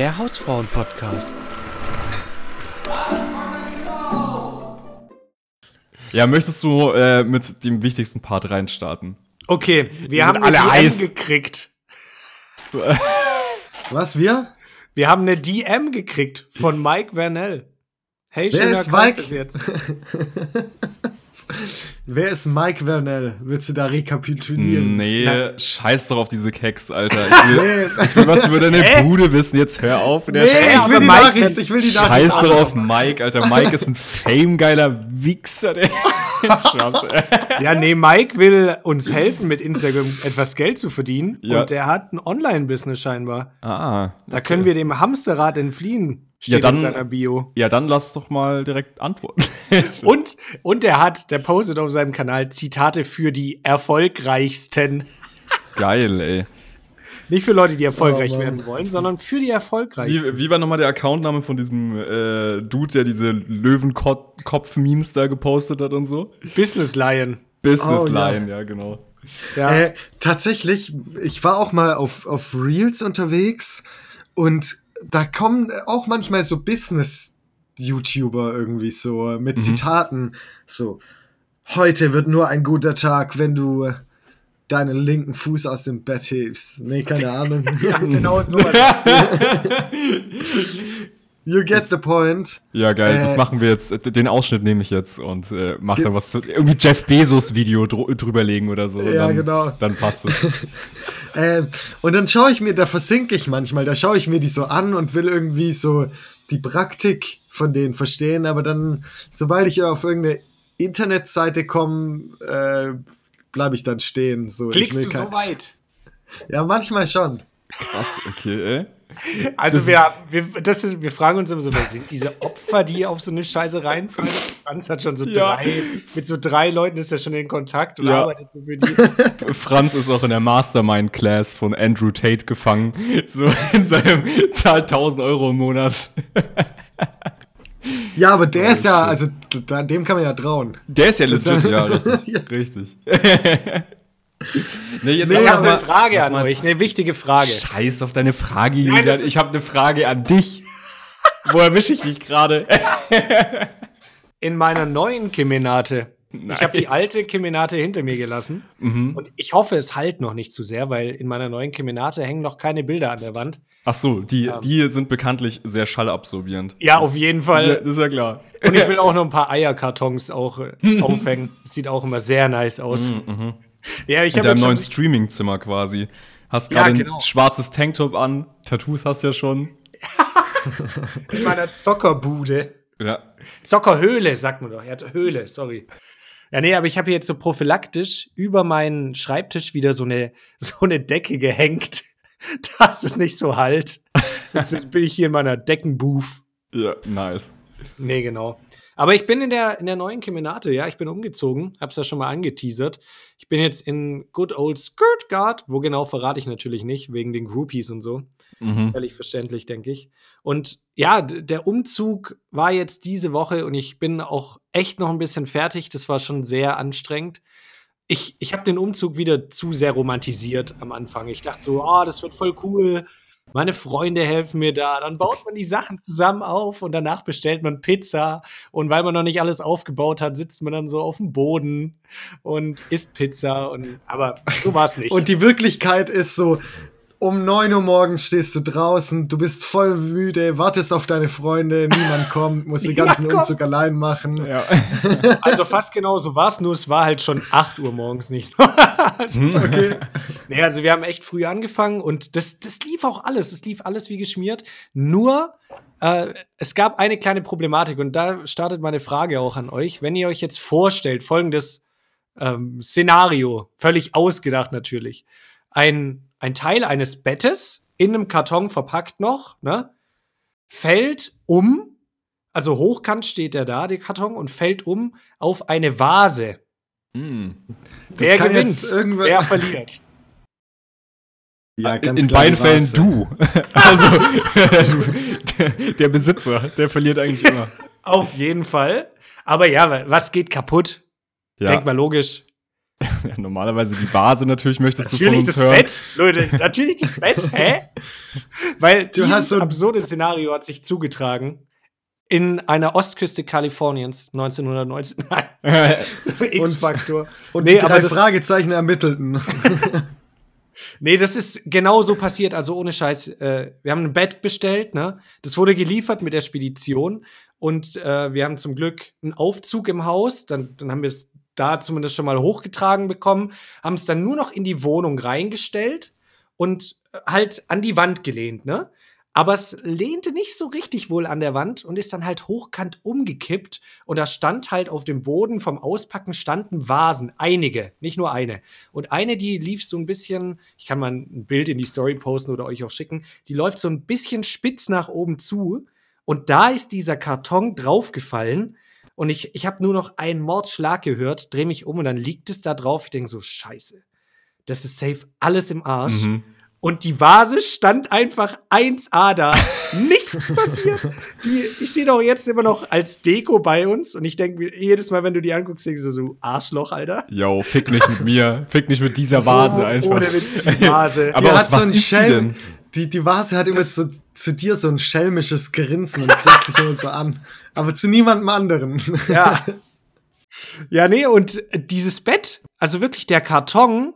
Der Hausfrauen-Podcast. Ja, möchtest du äh, mit dem wichtigsten Part reinstarten? Okay, wir, Wir haben alle DM gekriegt. Was, wir? Wir haben eine DM gekriegt von Mike Vernell. Hey, Wer schöner ist Mike? bis jetzt. Wer ist Mike Vernell? Willst du da rekapitulieren? Nee, Nein. scheiß doch auf diese Keks, Alter. Ich will, ich will was über deine Bude wissen. Jetzt hör auf. nee ich will die Mike- Nachricht, ich will die Nachricht. Scheiß doch auf. Mike, Alter. Mike ist ein famegeiler Wichser. Der. Ja, nee, Mike will uns helfen, mit Instagram etwas Geld zu verdienen. Ja. Und der hat ein Online-Business scheinbar. Ah. Da können wir dem Hamsterrad entfliehen, steht Ja, dann- in seiner Bio. Ja, dann lass doch mal direkt antworten. Und, und der hat, der postet auf seinem Kanal Zitate für die erfolgreichsten. Geil, ey. Nicht für Leute, die erfolgreich Oh, werden wollen, sondern für die erfolgreichsten. Wie, wie war nochmal der Accountname von diesem äh, Dude, der diese Löwenkopf-Memes da gepostet hat und so? Business Lion. Business Oh, ja. Line, ja, genau. Ja. Äh, tatsächlich, ich war auch mal auf, auf Reels unterwegs und da kommen auch manchmal so Business-YouTuber irgendwie so mit Mhm. Zitaten. So, heute wird nur ein guter Tag, wenn du deinen linken Fuß aus dem Bett hebst. Nee, keine Ahnung. ja, genau so. You get the point. Ja, geil, Äh, das machen wir jetzt. Den Ausschnitt nehme ich jetzt und äh, mach da was zu. Irgendwie Jeff Bezos-Video dr drüberlegen oder so. Ja, dann, genau. Dann passt es. Ähm, und dann schaue ich mir, da versinke ich manchmal, da schaue ich mir die so an und will irgendwie so die Praktik von denen verstehen, aber dann, sobald ich auf irgendeine Internetseite komme, äh, bleibe ich dann stehen. So, Klickst du so weit? Ja, manchmal schon. Krass, okay, ey. Also wir, wir, das ist, wir fragen uns immer so, wer sind diese Opfer, die auf so eine Scheiße reinfallen? Franz hat schon so Ja. drei, mit so drei Leuten ist er schon in Kontakt und Ja. arbeitet so für die. Franz ist auch in der Mastermind-Class von Andrew Tate gefangen. So in seinem zahlt 1000 Euro im Monat. Ja, aber der Oh, ist ja, also da, dem kann man ja trauen. Der ist ja legit, ja, richtig. Ja. richtig. nee, jetzt Nee, Ich habe eine Frage an euch, eine wichtige Frage. Scheiß auf deine Frage, Nein, Julian. ist- Ich habe eine Frage an dich. Wo erwische ich dich gerade? In meiner neuen Kemenate. Ich habe die Nice. Mhm. alte Kemenate hinter mir gelassen. Und ich hoffe, es halt noch nicht zu sehr, weil in meiner neuen Kemenate hängen noch keine Bilder an der Wand. Ach so, die, die sind bekanntlich sehr schallabsorbierend. Ja, das, auf jeden Das ist, ja, Fall. ist ja klar. Und ich will auch noch ein paar Eierkartons auch äh, aufhängen. Das sieht auch immer sehr nice aus. Ja, ich In deinem neuen Streaming-Zimmer quasi. Hast Ja, gerade genau. ein schwarzes Tanktop an, Tattoos hast du ja schon. in meiner Zockerbude. Ja. Zockerhöhle, sagt man doch. Hat Höhle, sorry. Ja, nee, aber ich habe hier jetzt so prophylaktisch über meinen Schreibtisch wieder so eine, so eine Decke gehängt, dass es nicht so halt. Jetzt bin ich hier in meiner Deckenbooth. Ja, nice. Nee, genau. Aber ich bin in der, in der neuen Kemenate, ja, ich bin umgezogen, hab's ja schon mal angeteasert. Ich bin jetzt in Good Old Skirtgard, wo genau verrate ich natürlich nicht, wegen den Groupies und so. Mhm. Völlig verständlich, denke ich. Und ja, der Umzug war jetzt diese Woche und ich bin auch echt noch ein bisschen fertig. Das war schon sehr anstrengend. Ich, ich habe den Umzug wieder zu sehr romantisiert am Anfang. Ich dachte so, oh, das wird voll cool. Meine Freunde helfen mir da. Dann baut man die Sachen zusammen auf und danach bestellt man Pizza. Und weil man noch nicht alles aufgebaut hat, sitzt man dann so auf dem Boden und isst Pizza. Und, aber so war es nicht. Und die Wirklichkeit ist so, um 9 Uhr morgens stehst du draußen, du bist voll müde, wartest auf deine Freunde, niemand kommt, musst den Ja, ganzen komm. Umzug allein machen. Ja. Also fast genau so war es, nur es war halt schon 8 Uhr morgens nicht. also, Okay. nee, also wir haben echt früh angefangen und das, das lief auch alles. Das lief alles wie geschmiert. Nur äh, es gab eine kleine Problematik und da startet meine Frage auch an euch. Wenn ihr euch jetzt vorstellt, folgendes ähm, Szenario, völlig ausgedacht natürlich. Ein, ein Teil eines Bettes in einem Karton verpackt noch, ne? Fällt um, also hochkant steht er da, der Karton, und fällt um auf eine Vase. Mhm. Wer kann gewinnt? Wer verliert? Ja, ganz In beiden Fällen Vase. du. Also der, der Besitzer, der verliert eigentlich immer. Auf jeden Fall. Aber ja, wa- was geht kaputt? Ja. Denk mal logisch. Ja, normalerweise die Vase natürlich möchtest Natürlich du das von uns hören. Bett, Leute, natürlich das Bett, hä? Weil Du dieses hast so ein- absurde Szenario hat sich zugetragen in einer Ostküste Kaliforniens 1919. Nein, X-Faktor. Und Nee, die aber drei das- Fragezeichen ermittelten. Nee, das ist genau so passiert, also ohne Scheiß. Äh, wir haben ein Bett bestellt, ne? Das wurde geliefert mit der Spedition und äh, wir haben zum Glück einen Aufzug im Haus. Dann, dann haben wir es da zumindest schon mal hochgetragen bekommen, haben es dann nur noch in die Wohnung reingestellt und äh, halt an die Wand gelehnt, ne? Aber es lehnte nicht so richtig wohl an der Wand und ist dann halt hochkant umgekippt. Und da stand halt auf dem Boden vom Auspacken standen Vasen. Einige, nicht nur eine. Und eine, die lief so ein bisschen, ich kann mal ein Bild in die Story posten oder euch auch schicken, die läuft so ein bisschen spitz nach oben zu. Und da ist dieser Karton draufgefallen. Und ich, ich habe nur noch einen Mordschlag gehört, drehe mich um und dann liegt es da drauf. Ich denke so, scheiße. Das ist safe alles im Arsch. Mhm. Und die Vase stand einfach 1A da. Nichts passiert. Die, die steht auch jetzt immer noch als Deko bei uns. Und ich denke jedes Mal, wenn du die anguckst, denkst du so, Arschloch, Alter. Yo, fick nicht mit mir. Fick nicht mit dieser Vase Oh, einfach. Ohne Witz, die Vase. Aber Die aus hat so was ein ist sie Schelm- denn? Die, die Vase hat immer so, zu dir so ein schelmisches Grinsen und grinst dich immer so an. Aber zu niemandem anderen. Ja. Ja, nee, und dieses Bett, also wirklich der Karton,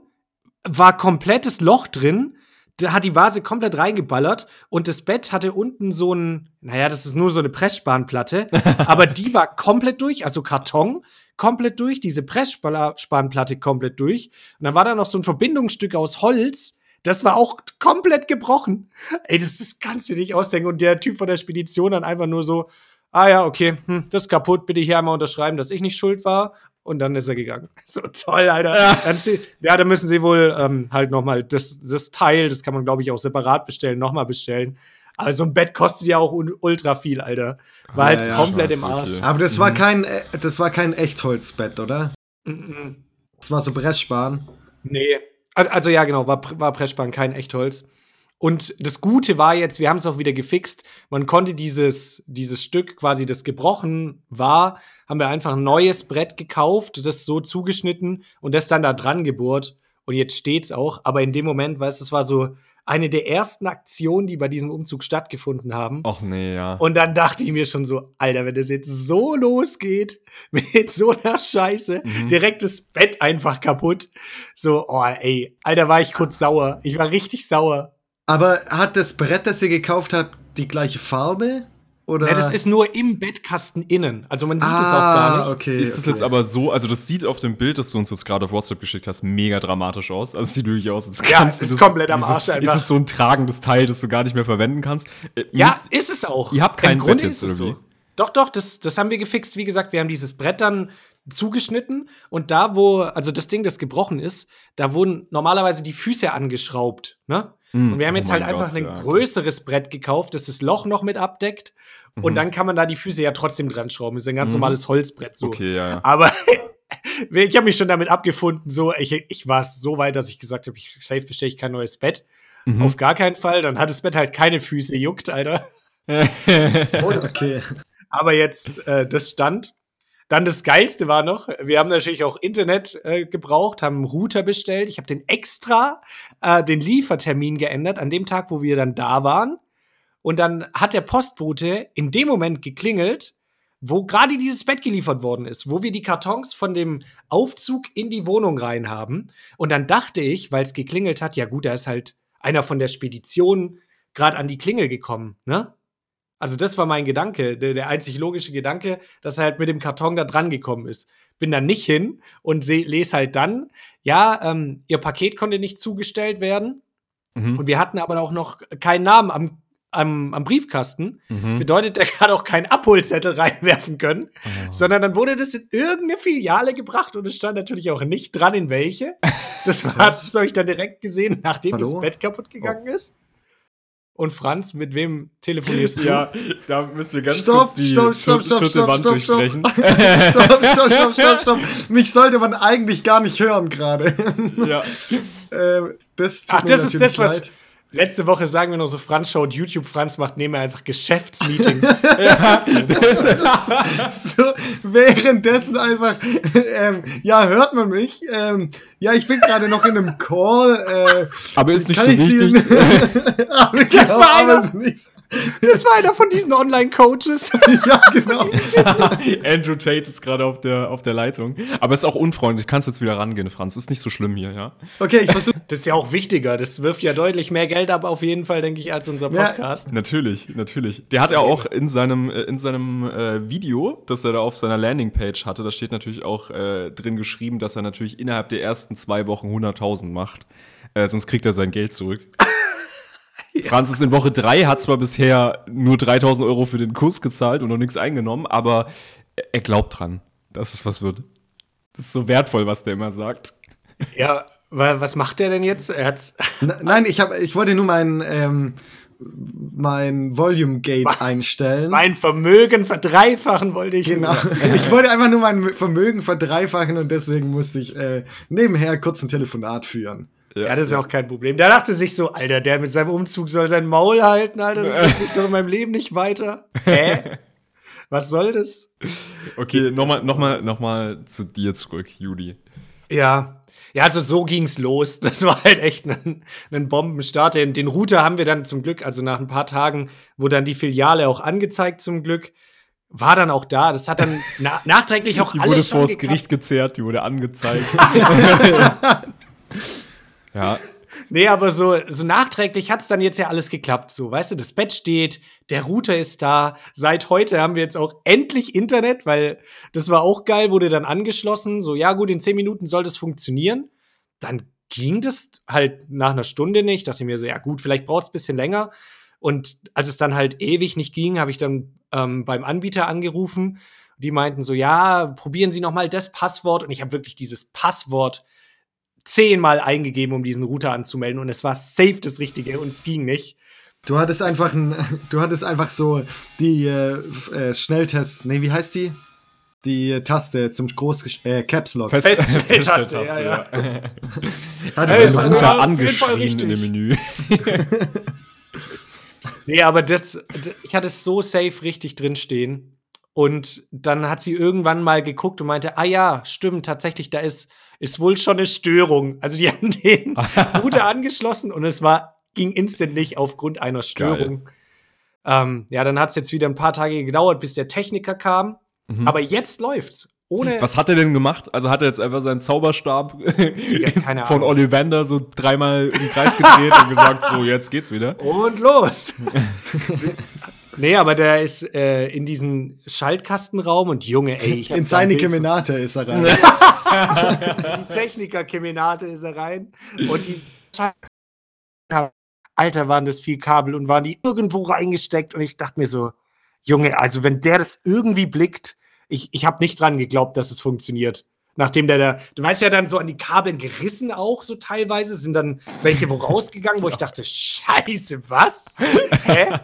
war komplettes Loch drin. Da hat die Vase komplett reingeballert und das Bett hatte unten so ein, naja, das ist nur so eine Pressspanplatte, aber die war komplett durch, also Karton komplett durch, diese Pressspanplatte komplett durch. Und dann war da noch so ein Verbindungsstück aus Holz, das war auch komplett gebrochen. Ey, das, das kannst du dir nicht ausdenken. Und der Typ von der Spedition dann einfach nur so, ah ja, okay, hm, das ist kaputt, bitte hier einmal unterschreiben, dass ich nicht schuld war. Und dann ist er gegangen. So toll, Alter. Ja. Dann ja, da müssen sie wohl ähm, halt noch mal das, das Teil, das kann man, glaube ich, auch separat bestellen, noch mal bestellen. Aber so ein Bett kostet ja auch ultra viel, Alter. War halt Ja, ja, komplett im Arsch. okay. Aber das war kein, äh, das war kein Echtholzbett, oder? Mhm. Das war so Bressspan. Nee. Also, ja, genau, war, war Pressspan, kein Echtholz. Und das Gute war jetzt, wir haben es auch wieder gefixt. Man konnte dieses, dieses Stück, quasi das gebrochen war, haben wir einfach ein neues Brett gekauft, das so zugeschnitten und das dann da dran gebohrt. Und jetzt steht's auch. Aber in dem Moment, weißt du, es war so eine der ersten Aktionen, die bei diesem Umzug stattgefunden haben. Ach nee, ja. Und dann dachte ich mir schon so, Alter, wenn das jetzt so losgeht, mit so einer Scheiße, Mhm. direkt das Bett einfach kaputt. So, oh, ey, Alter, war ich kurz sauer. Ich war richtig sauer. Aber hat das Brett, das ihr gekauft habt, die gleiche Farbe? Oder? Ja, das ist nur im Bettkasten innen. Also man sieht es auch ah, gar nicht. okay. Ist es okay. jetzt aber so, also das sieht auf dem Bild, das du uns jetzt gerade auf WhatsApp geschickt hast, mega dramatisch aus. Also es sieht wirklich aus, als Ja, kannst ist das, komplett am Arsch einfach. Ist es so ein tragendes Teil, das du gar nicht mehr verwenden kannst? Äh, Ja, müsst- ist es auch. Ihr habt kein Im Grunde Bett jetzt, ist es oder so. wie? Doch, doch, das, das haben wir gefixt. Wie gesagt, wir haben dieses Brett dann zugeschnitten und da, wo, also das Ding, das gebrochen ist, da wurden normalerweise die Füße angeschraubt, ne? Mm, Und wir haben oh jetzt halt mein einfach Gott, ein ja. größeres Brett gekauft, das das Loch noch mit abdeckt. Und Mhm. dann kann man da die Füße ja trotzdem dran schrauben. Das ist ein ganz Mhm. normales Holzbrett so. Okay, ja. ja. Aber ich habe mich schon damit abgefunden, so, ich, ich war es so weit, dass ich gesagt habe, ich safe bestelle ich kein neues Bett. Mhm. Auf gar keinen Fall. Dann hat das Bett halt keine Füße, juckt, Alter. Okay. Aber jetzt, äh, das stand. Dann das Geilste war noch, wir haben natürlich auch Internet äh, gebraucht, haben einen Router bestellt. Ich habe den extra äh, den Liefertermin geändert an dem Tag, wo wir dann da waren. Und dann hat der Postbote in dem Moment geklingelt, wo gerade dieses Bett geliefert worden ist, wo wir die Kartons von dem Aufzug in die Wohnung rein haben. Und dann dachte ich, weil es geklingelt hat, ja gut, da ist halt einer von der Spedition gerade an die Klingel gekommen, ne? Also das war mein Gedanke, der, der einzig logische Gedanke, dass er halt mit dem Karton da dran gekommen ist. Bin dann nicht hin und seh, lese halt dann, ja, ähm, ihr Paket konnte nicht zugestellt werden Mhm. und wir hatten aber auch noch keinen Namen am, am, am Briefkasten. Mhm. Bedeutet, der kann auch keinen Abholzettel reinwerfen können, Oh. sondern dann wurde das in irgendeine Filiale gebracht und es stand natürlich auch nicht dran, in welche. Das, war, das habe ich dann direkt gesehen, nachdem Hallo? das Bett kaputt gegangen ist. Und Franz, mit wem telefonierst du? Ja, da müssen wir ganz Stopp, kurz die stopp, stopp, stopp, vierte stopp, Wand stopp, stopp. durchbrechen. stopp, stopp, stopp, stopp, stopp. Mich sollte man eigentlich gar nicht hören gerade. ja. äh, das tut Ach, mir das ist das, was- leid. Letzte Woche sagen wir noch so, Franz schaut YouTube, Franz macht nebenher einfach Geschäftsmeetings. so währenddessen einfach, ähm, ja, hört man mich? Ähm, ja, ich bin gerade noch in einem Call. Äh, Aber ist nicht kann so ich wichtig. Aber Das genau, war aber einer. ist nicht- Das war einer von diesen Online-Coaches. Ja, genau. Andrew Tate ist gerade auf der, auf der Leitung. Aber ist auch unfreundlich. Kannst jetzt wieder rangehen, Franz. Ist nicht so schlimm hier, ja? Okay, ich versuche. Das ist ja auch wichtiger. Das wirft ja deutlich mehr Geld ab, auf jeden Fall, denke ich, als unser Ja. Podcast. Natürlich, natürlich. Der hat ja auch in seinem, äh, in seinem äh, Video, das er da auf seiner Landingpage hatte, da steht natürlich auch äh, drin geschrieben, dass er natürlich innerhalb der ersten zwei Wochen 100.000 macht. Äh, sonst kriegt er sein Geld zurück. Franz ist in Woche drei, hat zwar bisher nur 3.000 Euro für den Kurs gezahlt und noch nichts eingenommen, aber er- glaubt dran, dass es was wird. Das ist so wertvoll, was der immer sagt. Ja, wa- was macht der denn jetzt? Er hat's. Nein, ich, hab, ich wollte nur mein, ähm, mein Volume Gate einstellen. Mein Vermögen verdreifachen wollte ich. Genau. Ich wollte einfach nur mein Vermögen verdreifachen und deswegen musste ich äh, nebenher kurz ein Telefonat führen. Ja, das ist ja auch kein Problem. Der dachte sich so, Alter, der mit seinem Umzug soll sein Maul halten, Alter. Das bringt mich doch in meinem Leben nicht weiter. Hä? Was soll das? Okay, nochmal noch mal, noch mal zu dir zurück, Judy. Ja. Ja, also so ging's los. Das war halt echt ein, ein Bombenstart. Den, den Router haben wir dann zum Glück, also nach ein paar Tagen, wurde dann die Filiale auch angezeigt zum Glück. War dann auch da. Das hat dann na nachträglich auch Die alles wurde schon vors. Gericht gezerrt, die wurde angezeigt. Ja, Nee, aber so, so nachträglich hat's dann jetzt ja alles geklappt. So, weißt du, das Bett steht, der Router ist da. Seit heute haben wir jetzt auch endlich Internet, weil das war auch geil, wurde dann angeschlossen. So, ja, gut, in zehn Minuten soll das funktionieren. Dann ging das halt nach einer Stunde nicht. Dachte mir so, ja, gut, vielleicht braucht's ein bisschen länger. Und als es dann halt ewig nicht ging, habe ich dann ähm, beim Anbieter angerufen. Die meinten so, ja, probieren Sie noch mal das Passwort. Und ich habe wirklich dieses Passwort zehnmal eingegeben, um diesen Router anzumelden und es war safe das Richtige und es ging nicht. Du hattest einfach ein, du hattest einfach so die äh, äh, Schnelltest, nee, wie heißt die? Die äh, Taste zum Groß äh, Caps Lock. Fest- Feststelltaste, Feststelltaste, ja, ja. Hattest Hey, Router angeschrien in dem. Menü. Nee, aber das, ich hatte es so safe richtig drin stehen. Und dann hat sie irgendwann mal geguckt und meinte, ah ja, stimmt, tatsächlich, da ist, ist wohl schon eine Störung. Also die haben den Router angeschlossen und es war, ging instant nicht aufgrund einer Störung. Ähm, ja, dann hat es jetzt wieder ein paar Tage gedauert, bis der Techniker kam. Mhm. Aber jetzt läuft's. Ohne. Was hat er denn gemacht? Also hat er jetzt einfach seinen Zauberstab keine von. Ollivander so dreimal im Kreis gedreht und gesagt, so, jetzt geht's wieder. Und los! Nee, aber der ist äh, in diesen Schaltkastenraum und Junge, ey, ich in seine Kemenate ist er rein. die Techniker-Kemenate ist er rein. Und die Alter, waren das viel Kabel und waren die irgendwo reingesteckt. Und ich dachte mir so, Junge, also wenn der das irgendwie blickt, ich, ich habe nicht dran geglaubt, dass es funktioniert. Nachdem der da, du weißt ja dann so an die Kabeln gerissen auch so teilweise, sind dann welche wo rausgegangen, wo ich dachte, scheiße, was? Hä?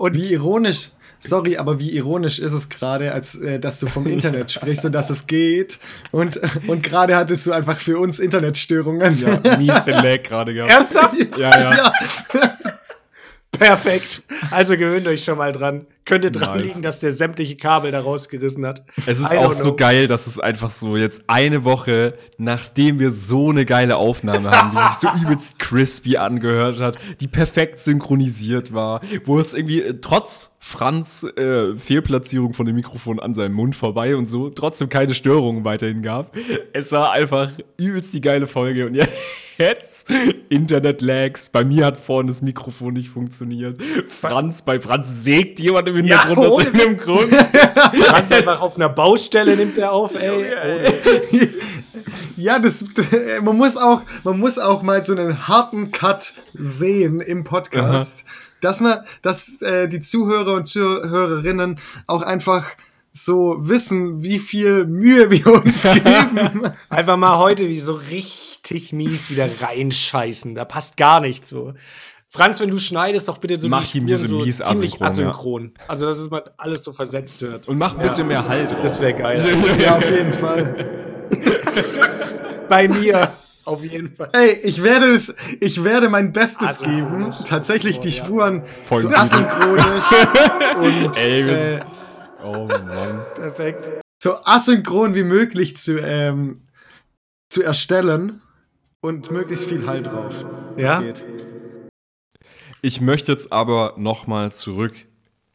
Und Wie ironisch, sorry, aber wie ironisch ist es gerade, als äh, dass du vom Internet sprichst und dass es geht. Und, und gerade hattest du einfach für uns Internetstörungen. Ja, mies den Lag gerade gehabt. ernsthaft? Ja, ja. Perfekt. Also gewöhnt euch schon mal dran. Könnte dran Nice. liegen, dass der sämtliche Kabel da rausgerissen hat. Es ist auch don't so know. geil, dass es einfach so jetzt eine Woche, nachdem wir so eine geile Aufnahme haben, die sich so übelst crispy angehört hat, die perfekt synchronisiert war, wo es irgendwie äh, trotz Franz äh, Fehlplatzierung von dem Mikrofon an seinem Mund vorbei und so trotzdem keine Störungen weiterhin gab. Es war einfach übelst die geile Folge und jetzt Internet-Lags. Bei mir hat vorne das Mikrofon nicht funktioniert. Franz, bei Franz sägt jemand im Ja, Hintergrund aus ohne irgendeinem Grund. Ganz einfach auf einer Baustelle nimmt er auf, ey. Ja, das, man muss auch, man muss auch mal so einen harten Cut sehen im Podcast, dass man, dass äh, die Zuhörer und Zuhörerinnen auch einfach so wissen, wie viel Mühe wir uns geben. Einfach mal heute wie so richtig mies wieder reinscheißen. Da passt gar nichts so. Franz, wenn du schneidest, doch bitte so Mach die Spuren diese so mies ziemlich asynchron, asynchron. Also, dass es mal alles so versetzt hört. Und mach ein bisschen mehr Halt. Das wäre geil. ja, auf jeden Fall. Bei mir Auf jeden Fall. Ey, ich werde es, ich werde mein Bestes Also, geben, tatsächlich so, die ja. Spuren Voll so asynchronisch und Ey, äh, Oh Mann. Perfekt. so asynchron wie möglich zu, ähm, zu erstellen und möglichst viel Halt drauf. Das Ja? geht. Ich möchte jetzt aber noch mal zurück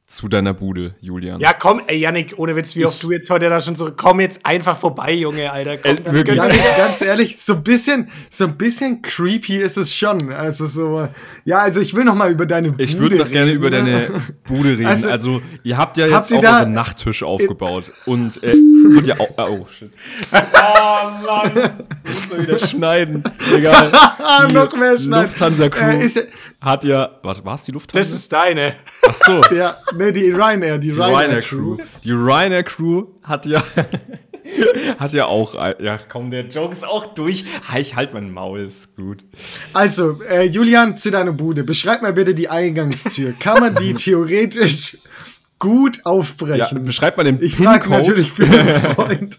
zu deiner Bude, Julian. Ja, komm, ey, Yannick, ohne Witz, wie oft du jetzt heute da schon so, komm jetzt einfach vorbei, Junge, Alter. Komm, Äh, wirklich? Ganz, ganz ehrlich, so ein bisschen, so ein bisschen creepy ist es schon. Also so, ja, also ich will noch mal über deine Bude Ich würde noch gerne reden. über deine Bude reden. Also, Also, ihr habt ja habt jetzt ihr auch euren Nachttisch aufgebaut. Und äh, und ihr auch. Oh, shit. Oh Mann. Muss man wieder schneiden. Egal. Ah, noch mehr schneiden. Lufthansa Crew Äh, ist ja- hat ja. Warte, war es die Lufthansa? Das ist deine. Ach so. Ja, nee, die Ryanair, die, Die Ryanair, Ryanair Crew. Crew. Die Ryanair Crew hat ja. hat ja auch. Ja, komm, der Joke ist auch durch. Ha, Ich halt mein Maul, ist gut. Also, äh, Julian, zu deiner Bude. Beschreib mal bitte die Eingangstür. Kann man die theoretisch gut Ja, aufbrechen? beschreib mal den ich frage natürlich für einen Freund.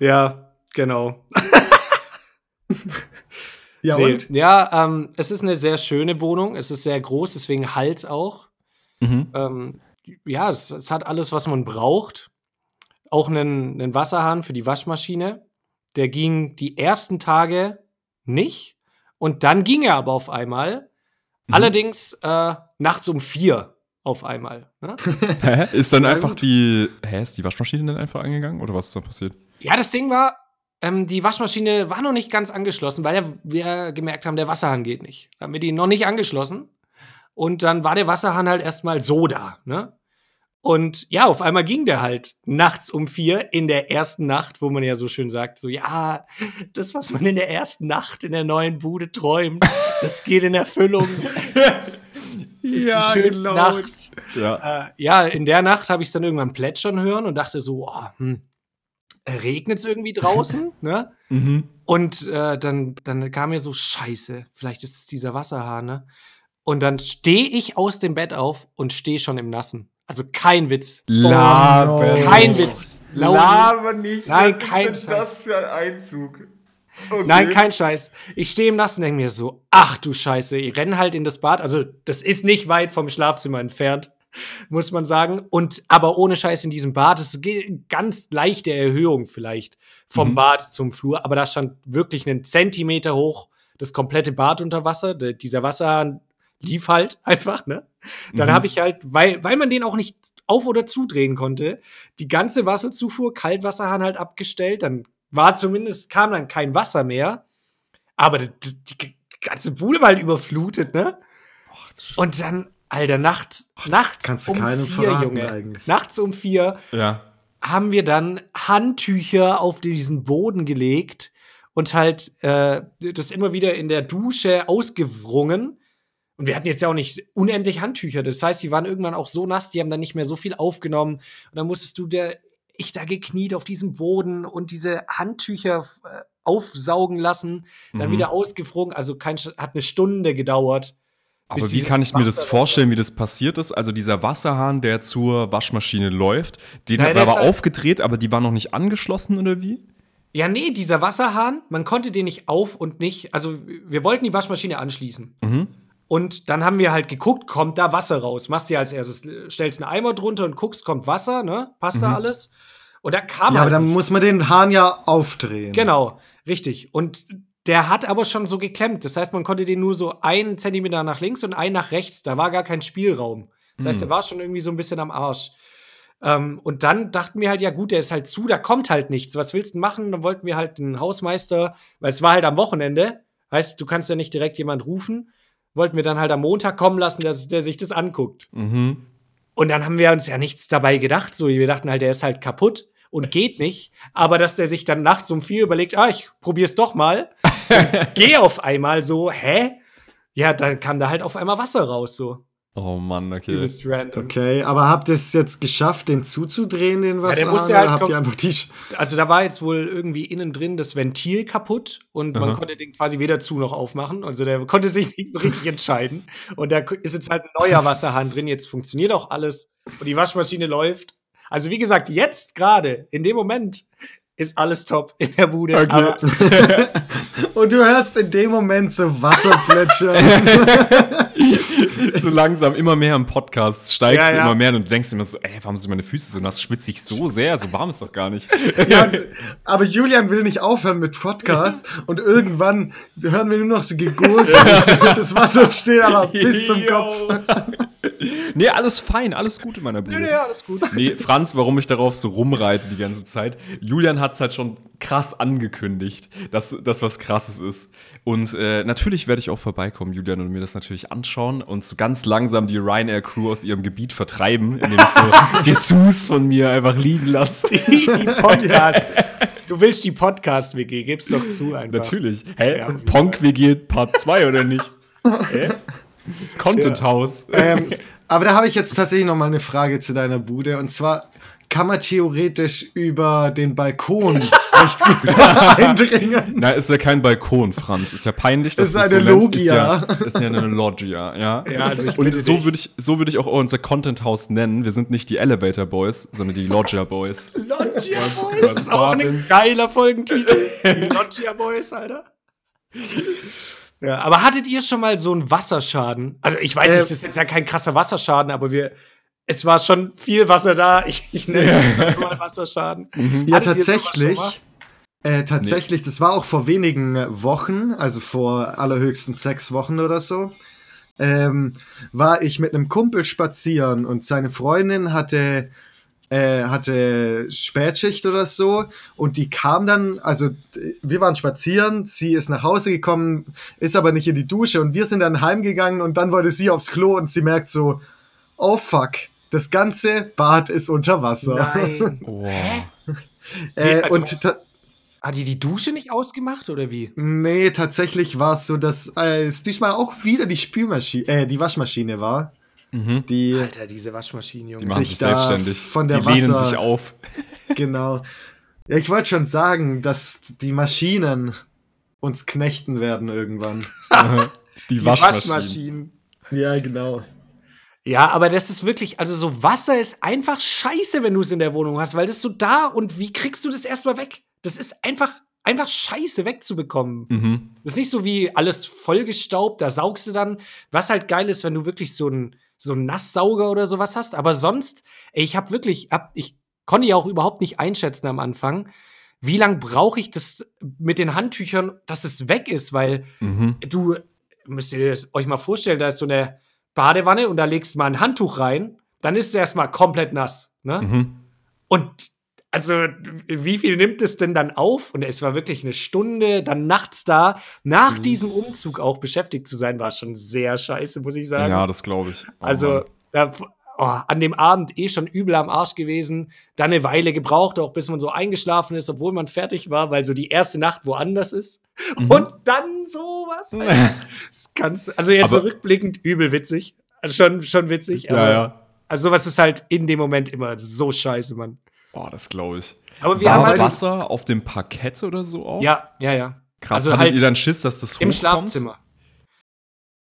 Ja, genau. Ja, Nee. und? Ja, ähm, es ist eine sehr schöne Wohnung. Es ist sehr groß, deswegen Hals auch. Mhm. Ähm, ja, es, es hat alles, was man braucht. Auch einen, einen Wasserhahn für die Waschmaschine. Der ging die ersten Tage nicht. Und dann ging er aber auf einmal. Mhm. Allerdings äh, nachts um vier auf einmal. Ne? Hä? Ist dann einfach die. Hä, ist die Waschmaschine dann einfach angegangen? Oder was ist da passiert? Ja, das Ding war, ähm, die Waschmaschine war noch nicht ganz angeschlossen, weil wir gemerkt haben, der Wasserhahn geht nicht. Dann haben wir die noch nicht angeschlossen. Und dann war der Wasserhahn halt erstmal so da. Ne? Und ja, auf einmal ging der halt nachts um vier in der ersten Nacht, wo man ja so schön sagt, so ja, das, was man in der ersten Nacht in der neuen Bude träumt, das geht in Erfüllung. Ist die schönste Nacht. Ja. Äh, ja, in der Nacht habe ich es dann irgendwann plätschern hören und dachte so, oh, hm, regnet es irgendwie draußen? ne? Mhm. Und äh, dann, dann kam mir so, scheiße, vielleicht ist es dieser Wasserhahn, ne? Und dann stehe ich aus dem Bett auf und stehe schon im Nassen. Also kein Witz. Laber. no. Kein Witz. Laber nicht. Nein, Was kein ist denn das für ein Einzug? Okay. Nein, kein Scheiß. Ich stehe im Nassen und denke mir so, ach du Scheiße, ich renne halt in das Bad. Also, das ist nicht weit vom Schlafzimmer entfernt, muss man sagen. Und aber ohne Scheiß in diesem Bad, das ist ganz leichte Erhöhung vielleicht vom Mhm. Bad zum Flur, aber da stand wirklich einen Zentimeter hoch das komplette Bad unter Wasser. Der, dieser Wasserhahn lief halt einfach, ne? Dann Mhm. habe ich halt, weil, weil man den auch nicht auf- oder zudrehen konnte, die ganze Wasserzufuhr, Kaltwasserhahn halt abgestellt. Dann war zumindest, kam dann kein Wasser mehr. Aber die, die, die ganze Bude war halt überflutet, ne? Und dann, Alter, nachts, nachts kannst du um keinem vier, verraten Junge. eigentlich. Nachts um vier Ja. haben wir dann Handtücher auf diesen Boden gelegt und halt äh, das immer wieder in der Dusche ausgewrungen. Und wir hatten jetzt ja auch nicht unendlich Handtücher. Das heißt, die waren irgendwann auch so nass, die haben dann nicht mehr so viel aufgenommen. Und dann musstest du der, ich da gekniet auf diesem Boden und diese Handtücher äh, aufsaugen lassen, dann Mhm. wieder ausgefroren. Also kein, hat eine Stunde gedauert. Aber wie kann ich mir das vorstellen, wie das passiert ist? Also dieser Wasserhahn, der zur Waschmaschine läuft, den Nein, hat er ist aber halt- aufgedreht, aber die war noch nicht angeschlossen oder wie? Ja, nee, dieser Wasserhahn, man konnte den nicht auf und nicht, also wir wollten die Waschmaschine anschließen. Mhm. Und dann haben wir halt geguckt, kommt da Wasser raus? Machst du ja als erstes, stellst einen Eimer drunter und guckst, kommt Wasser, ne? Passt da Mhm. alles? Und da kam Ja, aber halt dann nicht. muss man den Hahn ja aufdrehen. Genau, richtig. Und der hat aber schon so geklemmt. Das heißt, man konnte den nur so einen Zentimeter nach links und einen nach rechts. Da war gar kein Spielraum. Das heißt, Hm. der war schon irgendwie so ein bisschen am Arsch. Ähm, und dann dachten wir halt, ja gut, der ist halt zu, da kommt halt nichts. Was willst du machen? Dann wollten wir halt den Hausmeister, weil es war halt am Wochenende. Heißt, du kannst ja nicht direkt jemand rufen. Wollten wir dann halt am Montag kommen lassen, der, der sich das anguckt. Mhm. Und dann haben wir uns ja nichts dabei gedacht. So, wir dachten halt, der ist halt kaputt und geht nicht. Aber dass der sich dann nachts um vier überlegt, ah, ich probier's doch mal. Geh auf einmal so, hä? Ja, dann kam da halt auf einmal Wasser raus, so. Oh Mann, okay. Okay, aber habt ihr es jetzt geschafft, den zuzudrehen, den der Wasserhahn? musste halt oder habt ihr einfach die. Also da war jetzt wohl irgendwie innen drin das Ventil kaputt und man Aha. konnte den quasi weder zu noch aufmachen. Also der konnte sich nicht so richtig entscheiden. Und da ist jetzt halt ein neuer Wasserhahn drin. Jetzt funktioniert auch alles und die Waschmaschine läuft. Also wie gesagt, jetzt gerade, in dem Moment, ist alles top in der Bude. Okay. Und du hörst in dem Moment so Wasser plätschern. so langsam immer mehr im Podcast steigt Ja, ja. immer mehr und du denkst immer so, ey, warum sind meine Füße so nass? Schwitze ich so sehr? So warm ist doch gar nicht. ja, aber Julian will nicht aufhören mit Podcast und irgendwann hören wir nur noch so gegurkt. Das, Wasser steht aber bis zum. Kopf. nee, alles fein, alles gut in meiner Bude. nee, nee, alles gut. Nee, Franz, warum ich darauf so rumreite die ganze Zeit. Julian hat es halt schon krass angekündigt, dass das was krasses ist. Und äh, natürlich werde ich auch vorbeikommen, Julian, und mir das natürlich anschauen und so ganz langsam die Ryanair-Crew aus ihrem Gebiet vertreiben, indem ich so Dessous von mir einfach liegen lasse. Die, die Podcast. Du willst die Podcast-WG, gib's doch zu einfach. Natürlich. Hä? Ja. Ponk WG Part 2 oder nicht? Hä? Content House. Ähm, aber da habe ich jetzt tatsächlich noch mal eine Frage zu deiner Bude. Und zwar kann man theoretisch über den Balkon recht gut eindringen. Na, ist ja kein Balkon, Franz. Ist ja peinlich, dass Ist du eine so nennst. Ist ja, Loggia. ist ja eine Loggia, ja. Ja, also ich Und so würde ich, so würde ich auch unser Content House nennen. Wir sind nicht die Elevator Boys, sondern die Loggia Boys. Loggia Boys, was das ist auch ein geiler Folgentitel. Die Loggia Boys, Alter. Ja, aber hattet ihr schon mal so einen Wasserschaden? Also ich weiß Äh, nicht, das ist jetzt ja kein krasser Wasserschaden, aber wir, es war schon viel Wasser da. Ich, ich nenne es mal Wasserschaden. Ja, sowas schon tatsächlich. Äh, tatsächlich, das war auch vor wenigen äh, Wochen, also vor allerhöchstens sechs Wochen oder so, ähm, war ich mit einem Kumpel spazieren und seine Freundin hatte, äh, hatte Spätschicht oder so und die kam dann, also d- wir waren spazieren, sie ist nach Hause gekommen, ist aber nicht in die Dusche und wir sind dann heimgegangen und dann wollte sie aufs Klo und sie merkt so, oh fuck, das ganze Bad ist unter Wasser. Nein. Wow. Äh, Also und Hat die die Dusche nicht ausgemacht oder wie? Nee, tatsächlich war es so, dass äh, es diesmal auch wieder die Spülmaschine, äh, die Waschmaschine war, Mhm. die Alter, diese Waschmaschinen, Die Junge. machen Sich selbstständig. von der die lehnen Wasser- sich auf. genau. Ja, ich wollte schon sagen, dass die Maschinen uns knechten werden irgendwann. Die, Die Waschmaschinen. Waschmaschinen. ja, genau. Ja, aber das ist wirklich, also so Wasser ist einfach scheiße, wenn du es in der Wohnung hast, weil das ist so da und wie kriegst du das erstmal weg? Das ist einfach, einfach scheiße wegzubekommen. Mhm. Das ist nicht so wie alles vollgestaubt, da saugst du dann. Was halt geil ist, wenn du wirklich so einen so einen Nasssauger oder sowas hast. Aber sonst, ey, ich habe wirklich, hab, ich konnte ja auch überhaupt nicht einschätzen am Anfang, wie lange brauche ich das mit den Handtüchern, dass es weg ist, weil Mhm. du müsst ihr euch mal vorstellen, da ist so eine Badewanne und da legst du mal ein Handtuch rein, dann ist es erstmal komplett nass. Ne? Mhm. Und also, wie viel nimmt es denn dann auf? Und es war wirklich eine Stunde, dann nachts da, nach diesem Umzug auch beschäftigt zu sein, war schon sehr scheiße, muss ich sagen. Ja, das glaube ich. Oh also, da, oh, an dem Abend eh schon übel am Arsch gewesen, dann eine Weile gebraucht, auch bis man so eingeschlafen ist, obwohl man fertig war, weil so die erste Nacht woanders ist. Mhm. Und dann sowas. Alter. Das kannst, also jetzt Aber- so rückblickend übel witzig. Also schon, schon witzig, ja, ja. also sowas ist halt in dem Moment immer so scheiße, Mann. Boah, das glaube ich. Aber wir War haben halt Wasser auf dem Parkett oder so auch? Ja, ja, ja. Krass. Also Hattet halt ihr dann Schiss, dass das Im hochkommt? Schlafzimmer.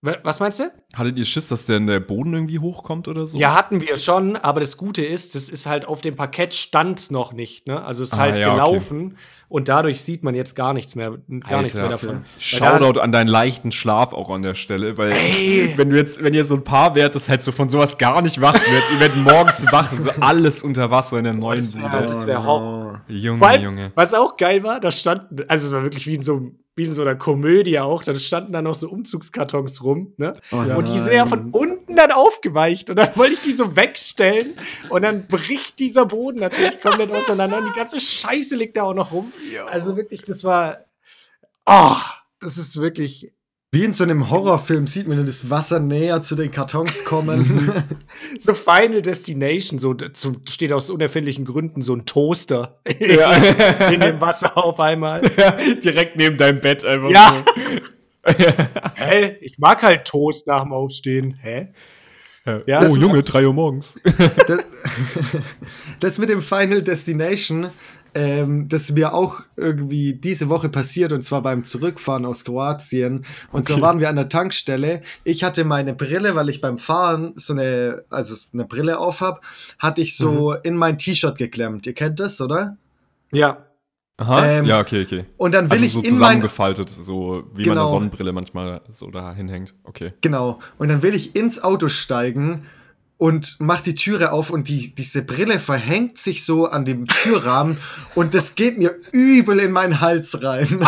Wa- Was meinst du? Hattet ihr Schiss, dass denn der Boden irgendwie hochkommt oder so? Ja, hatten wir schon, aber das Gute ist, das ist halt auf dem Parkett stand's noch nicht, ne? Also es ist Ah, halt ja, okay. gelaufen und dadurch sieht man jetzt gar nichts mehr, gar nichts mehr Alter, davon. Shoutout an deinen leichten Schlaf auch an der Stelle, weil Ey. wenn du jetzt, wenn ihr so ein Paar wärt, das halt so von sowas gar nicht wach wird, ihr werdet morgens wach, so alles unter Wasser in der neuen wär- Bude. das wär Horror. Junge, Junge. Was auch geil war, da standen, also es war wirklich wie in so, einem- wie in so einer Komödie auch, da standen da noch so Umzugskartons rum, ne? Oh Und die sind ja von unten dann aufgeweicht. Und dann wollte ich die so wegstellen. Und dann bricht dieser Boden natürlich komplett auseinander. Und die ganze Scheiße liegt da auch noch rum. Also wirklich, das war. Oh, das ist wirklich. Wie in so einem Horrorfilm sieht man das Wasser näher zu den Kartons kommen. So Final Destination, so steht aus unerfindlichen Gründen so ein Toaster in dem Wasser auf einmal. Direkt neben deinem Bett einfach Ja. so. Hä? Ich mag halt Toast nach dem Aufstehen. Hä? Ja, oh, das Junge, 3 Uhr morgens. das, das mit dem Final Destination, ähm, das ist mir auch irgendwie diese Woche passiert und zwar beim Zurückfahren aus Kroatien. Und Okay. so waren wir an der Tankstelle. Ich hatte meine Brille, weil ich beim Fahren so eine, also eine Brille auf hab, hatte ich so in mein T-Shirt geklemmt. Ihr kennt das, oder? Ja. Aha, Ähm, ja, okay, okay. Und dann will Also ich so in mein zusammengefaltet, so wie Genau. meine Sonnenbrille manchmal so da hinhängt. Okay. Genau. Und dann will ich ins Auto steigen und mach die Türe auf und die, diese Brille verhängt sich so an dem Türrahmen und das geht mir übel in meinen Hals rein.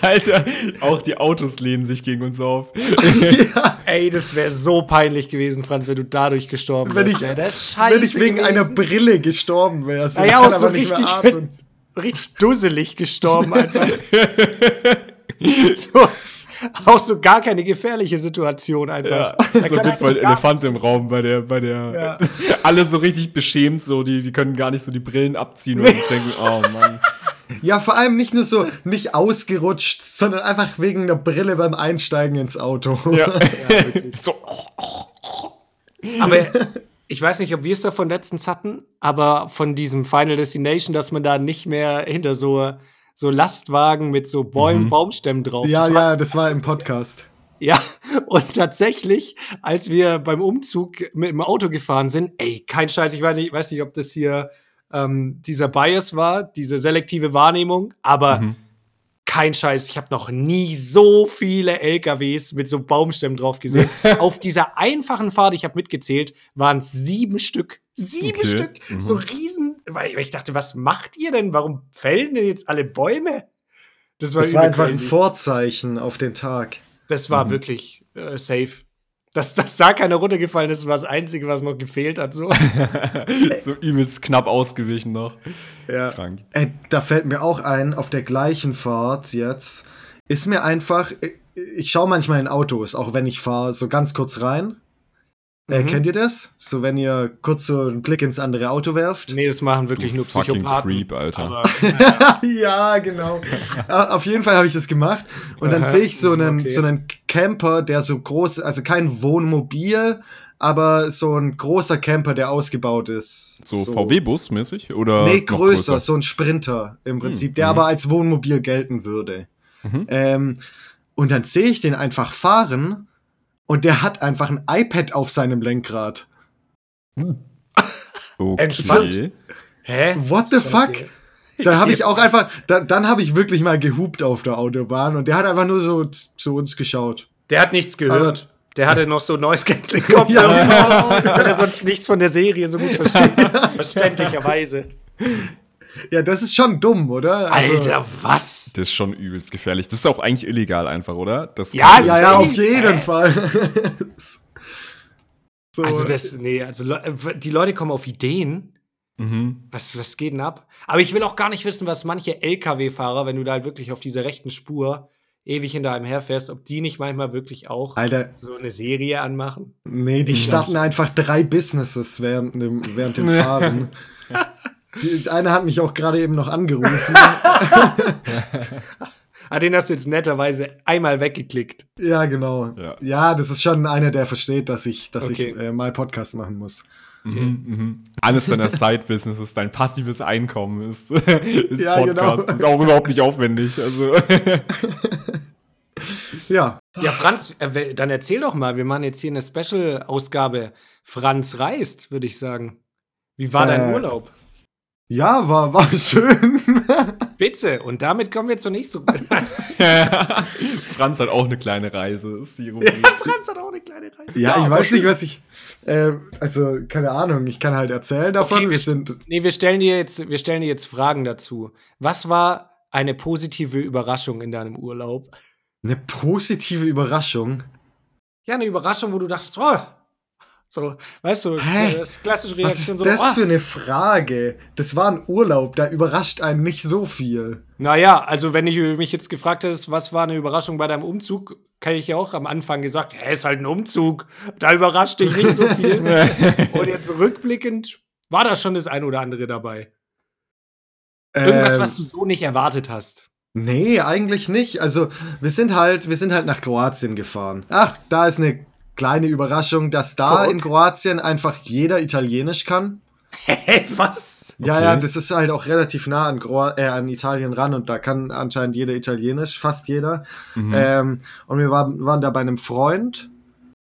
Alter, auch die Autos lehnen sich gegen uns auf. Ey, das wäre so peinlich gewesen, Franz, wenn du dadurch gestorben Wenn wärst. ich- Ja, ist scheiße Wenn ich wegen gewesen. einer Brille gestorben wäre. So, Naja, ich auch so richtig, atmen. richtig dusselig gestorben einfach. so, auch so gar keine gefährliche Situation einfach. Ja, so kann auf jeden Fall einfach gar- Elefant im Raum bei der, bei der. Alle so richtig beschämt, so, die, die können gar nicht so die Brillen abziehen und denken, oh Mann. Ja, vor allem nicht nur so, nicht ausgerutscht, sondern einfach wegen der Brille beim Einsteigen ins Auto. Ja. so, Aber ich weiß nicht, ob wir es davon letztens hatten, aber von diesem Final Destination, dass man da nicht mehr hinter so, so Lastwagen mit so Bäumen, Mhm. Baumstämmen drauf. Ja, Das ja, das war im Podcast. Ja, und tatsächlich, als wir beim Umzug mit dem Auto gefahren sind, ey, kein Scheiß, ich weiß nicht, weiß nicht ob das hier ähm, dieser Bias war, diese selektive Wahrnehmung, aber Mhm. kein Scheiß, ich habe noch nie so viele LKWs mit so Baumstämmen drauf gesehen. Auf dieser einfachen Fahrt, ich habe mitgezählt, waren es sieben Stück. Sieben Okay. Stück, Mhm. so riesen, weil ich dachte, was macht ihr denn? Warum fällen denn jetzt alle Bäume? Das war, Das war einfach ein. Vorzeichen auf den Tag. Das war Mhm. wirklich äh, safe. Dass, dass da keiner runtergefallen ist, war das Einzige, was noch gefehlt hat. So. so übelst knapp ausgewichen noch. ja. Krank. Äh, da fällt mir auch ein, auf der gleichen Fahrt jetzt, ist mir einfach, äh, ich schaue manchmal in Autos, auch wenn ich fahre, so ganz kurz rein. Äh, Mhm. kennt ihr das? So, wenn ihr kurz so einen Blick ins andere Auto werft? Nee, das machen wirklich Du nur fucking Psychopathen. Creep, Alter. Aber, ja, genau. Ah, Auf jeden Fall habe ich das gemacht. Und dann sehe ich so einen, okay. so einen Camper, der so groß, also kein Wohnmobil, aber so ein großer Camper, der ausgebaut ist. So, VW-Bus mäßig? Oder Nee, noch größer, so ein Sprinter im Prinzip, Hm, der mhm. aber als Wohnmobil gelten würde. Mhm. Ähm, und dann sehe ich den einfach fahren und der hat einfach ein iPad auf seinem Lenkrad. Okay. Entspannt. hä? What the fuck? Okay. Dann habe ich auch einfach, dann, dann habe ich wirklich mal gehupt auf der Autobahn und der hat einfach nur so zu uns geschaut. Der hat nichts gehört. Der hatte noch so Noise Canceling Kopf. Ja, Weil er sonst nichts von der Serie so gut versteht. Verständlicherweise. Ja, das ist schon dumm, oder? Also- Alter, was? Das ist schon übelst gefährlich. Das ist auch eigentlich illegal einfach, oder? Das Ja, Ja, ja, auf jeden ey. Fall. so, Also das, nee, also die Leute kommen auf Ideen. Mhm. Was, was geht denn ab? Aber ich will auch gar nicht wissen, was manche LKW-Fahrer, wenn du da halt wirklich auf dieser rechten Spur ewig hinter einem herfährst, ob die nicht manchmal wirklich auch Alter, so eine Serie anmachen. nee, die starten einfach drei Businesses während dem, während dem Fahren. Die, eine hat mich auch gerade eben noch angerufen. Ah, den hast du jetzt netterweise einmal weggeklickt. ja, genau. Ja. Ja. das ist schon einer, der versteht, dass ich, dass Okay. ich äh, mal Podcast machen muss. Mhm, mhm. Eines deiner Side-Businesses, dein passives Einkommen ist, ist Ja, Podcast. genau. Ist auch überhaupt nicht aufwendig. Also, Ja, Ja, Franz, äh, dann erzähl doch mal. Wir machen jetzt hier eine Special-Ausgabe. Franz reist, würde ich sagen. Wie war dein Äh. Urlaub? Ja, war, war schön. Bitte. Und damit kommen wir zur nächsten. Franz hat auch eine kleine Reise. Ist die Rubrik. Franz hat auch eine kleine Reise. ja, ich aber weiß nicht, was ich. Äh, also, keine Ahnung, ich kann halt erzählen davon. Okay, wir sind. Nee, wir stellen dir jetzt, wir stellen dir jetzt Fragen dazu. Was war eine positive Überraschung in deinem Urlaub? Eine positive Überraschung. Ja, eine Überraschung, wo du dachtest, oh, so, weißt du, Hä? das klassische Was Reaktion ist so, das oh. für eine Frage? Das war ein Urlaub, da überrascht einen nicht so viel. Naja, also wenn du mich jetzt gefragt hättest, was war eine Überraschung bei deinem Umzug, kann ich ja auch am Anfang gesagt, hä, ist halt ein Umzug. Da überrascht dich nicht so viel. Und jetzt rückblickend war da schon das ein oder andere dabei. Irgendwas, Ähm, was du so nicht erwartet hast. Nee, eigentlich nicht. Also, wir sind halt, wir sind halt nach Kroatien gefahren. Ach, da ist eine kleine Überraschung, dass da Guck. in Kroatien einfach jeder Italienisch kann. Was? Ja, Okay. ja, das ist halt auch relativ nah an, Kroa äh, an Italien ran und da kann anscheinend jeder Italienisch, fast jeder. Mhm. Ähm, und wir waren, waren da bei einem Freund.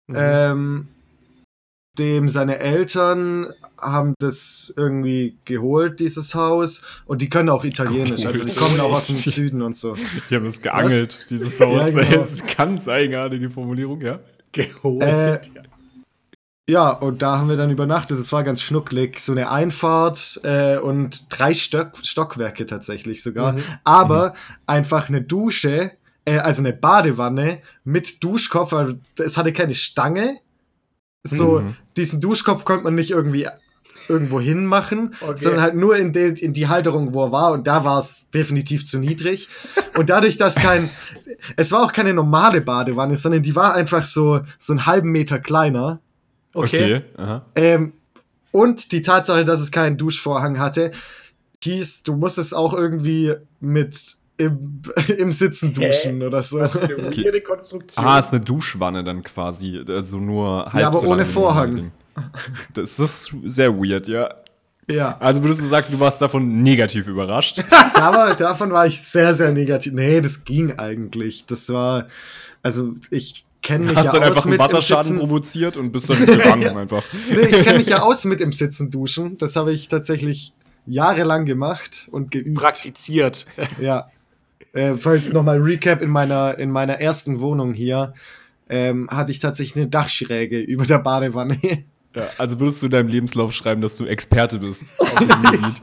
Mhm. Ähm, dem seine Eltern haben das irgendwie geholt, dieses Haus. Und die können auch Italienisch. Also die kommen auch aus dem Süden und so. Die haben das geangelt, dieses Ja, Haus. genau. Das ist ganz eigenartige Formulierung, ja. Geholt. Äh, ja, und da haben wir dann übernachtet. Das war ganz schnucklig. So eine Einfahrt äh, und drei Stock Stockwerke tatsächlich sogar. Mhm. Aber einfach eine Dusche, äh, also eine Badewanne mit Duschkopf. Also es hatte keine Stange. So, Mhm. diesen Duschkopf konnte man nicht irgendwie irgendwo hinmachen, Okay. sondern halt nur in, den, in die Halterung, wo er war. Und da war es definitiv zu niedrig. Und dadurch, dass kein, es war auch keine normale Badewanne, sondern die war einfach so, so einen halben Meter kleiner. okay. Aha. Ähm, und die Tatsache, dass es keinen Duschvorhang hatte, hieß, du musstest auch irgendwie mit im, im Sitzen duschen oder so. Was für eine weirde Konstruktion. Ah, ist eine Duschwanne dann quasi. Also nur halb Ja, aber so ohne Vorhang. Das ist sehr weird, ja. Ja, Also würdest du sagen, du warst davon negativ überrascht? aber davon war ich sehr, sehr negativ. Nee, das ging eigentlich. Das war, also ich kenne mich Hast ja dann aus einfach einen mit im Wasserschaden provoziert und bist dann gegangen einfach. Nee, ich kenne mich ja aus mit im Sitzen duschen. Das habe ich tatsächlich jahrelang gemacht und geübt. Praktiziert. Ja. Äh, falls nochmal Recap in meiner, in meiner ersten Wohnung hier, ähm, hatte ich tatsächlich eine Dachschräge über der Badewanne. Ja, also würdest du in deinem Lebenslauf schreiben, dass du Experte bist auf diesem Gebiet?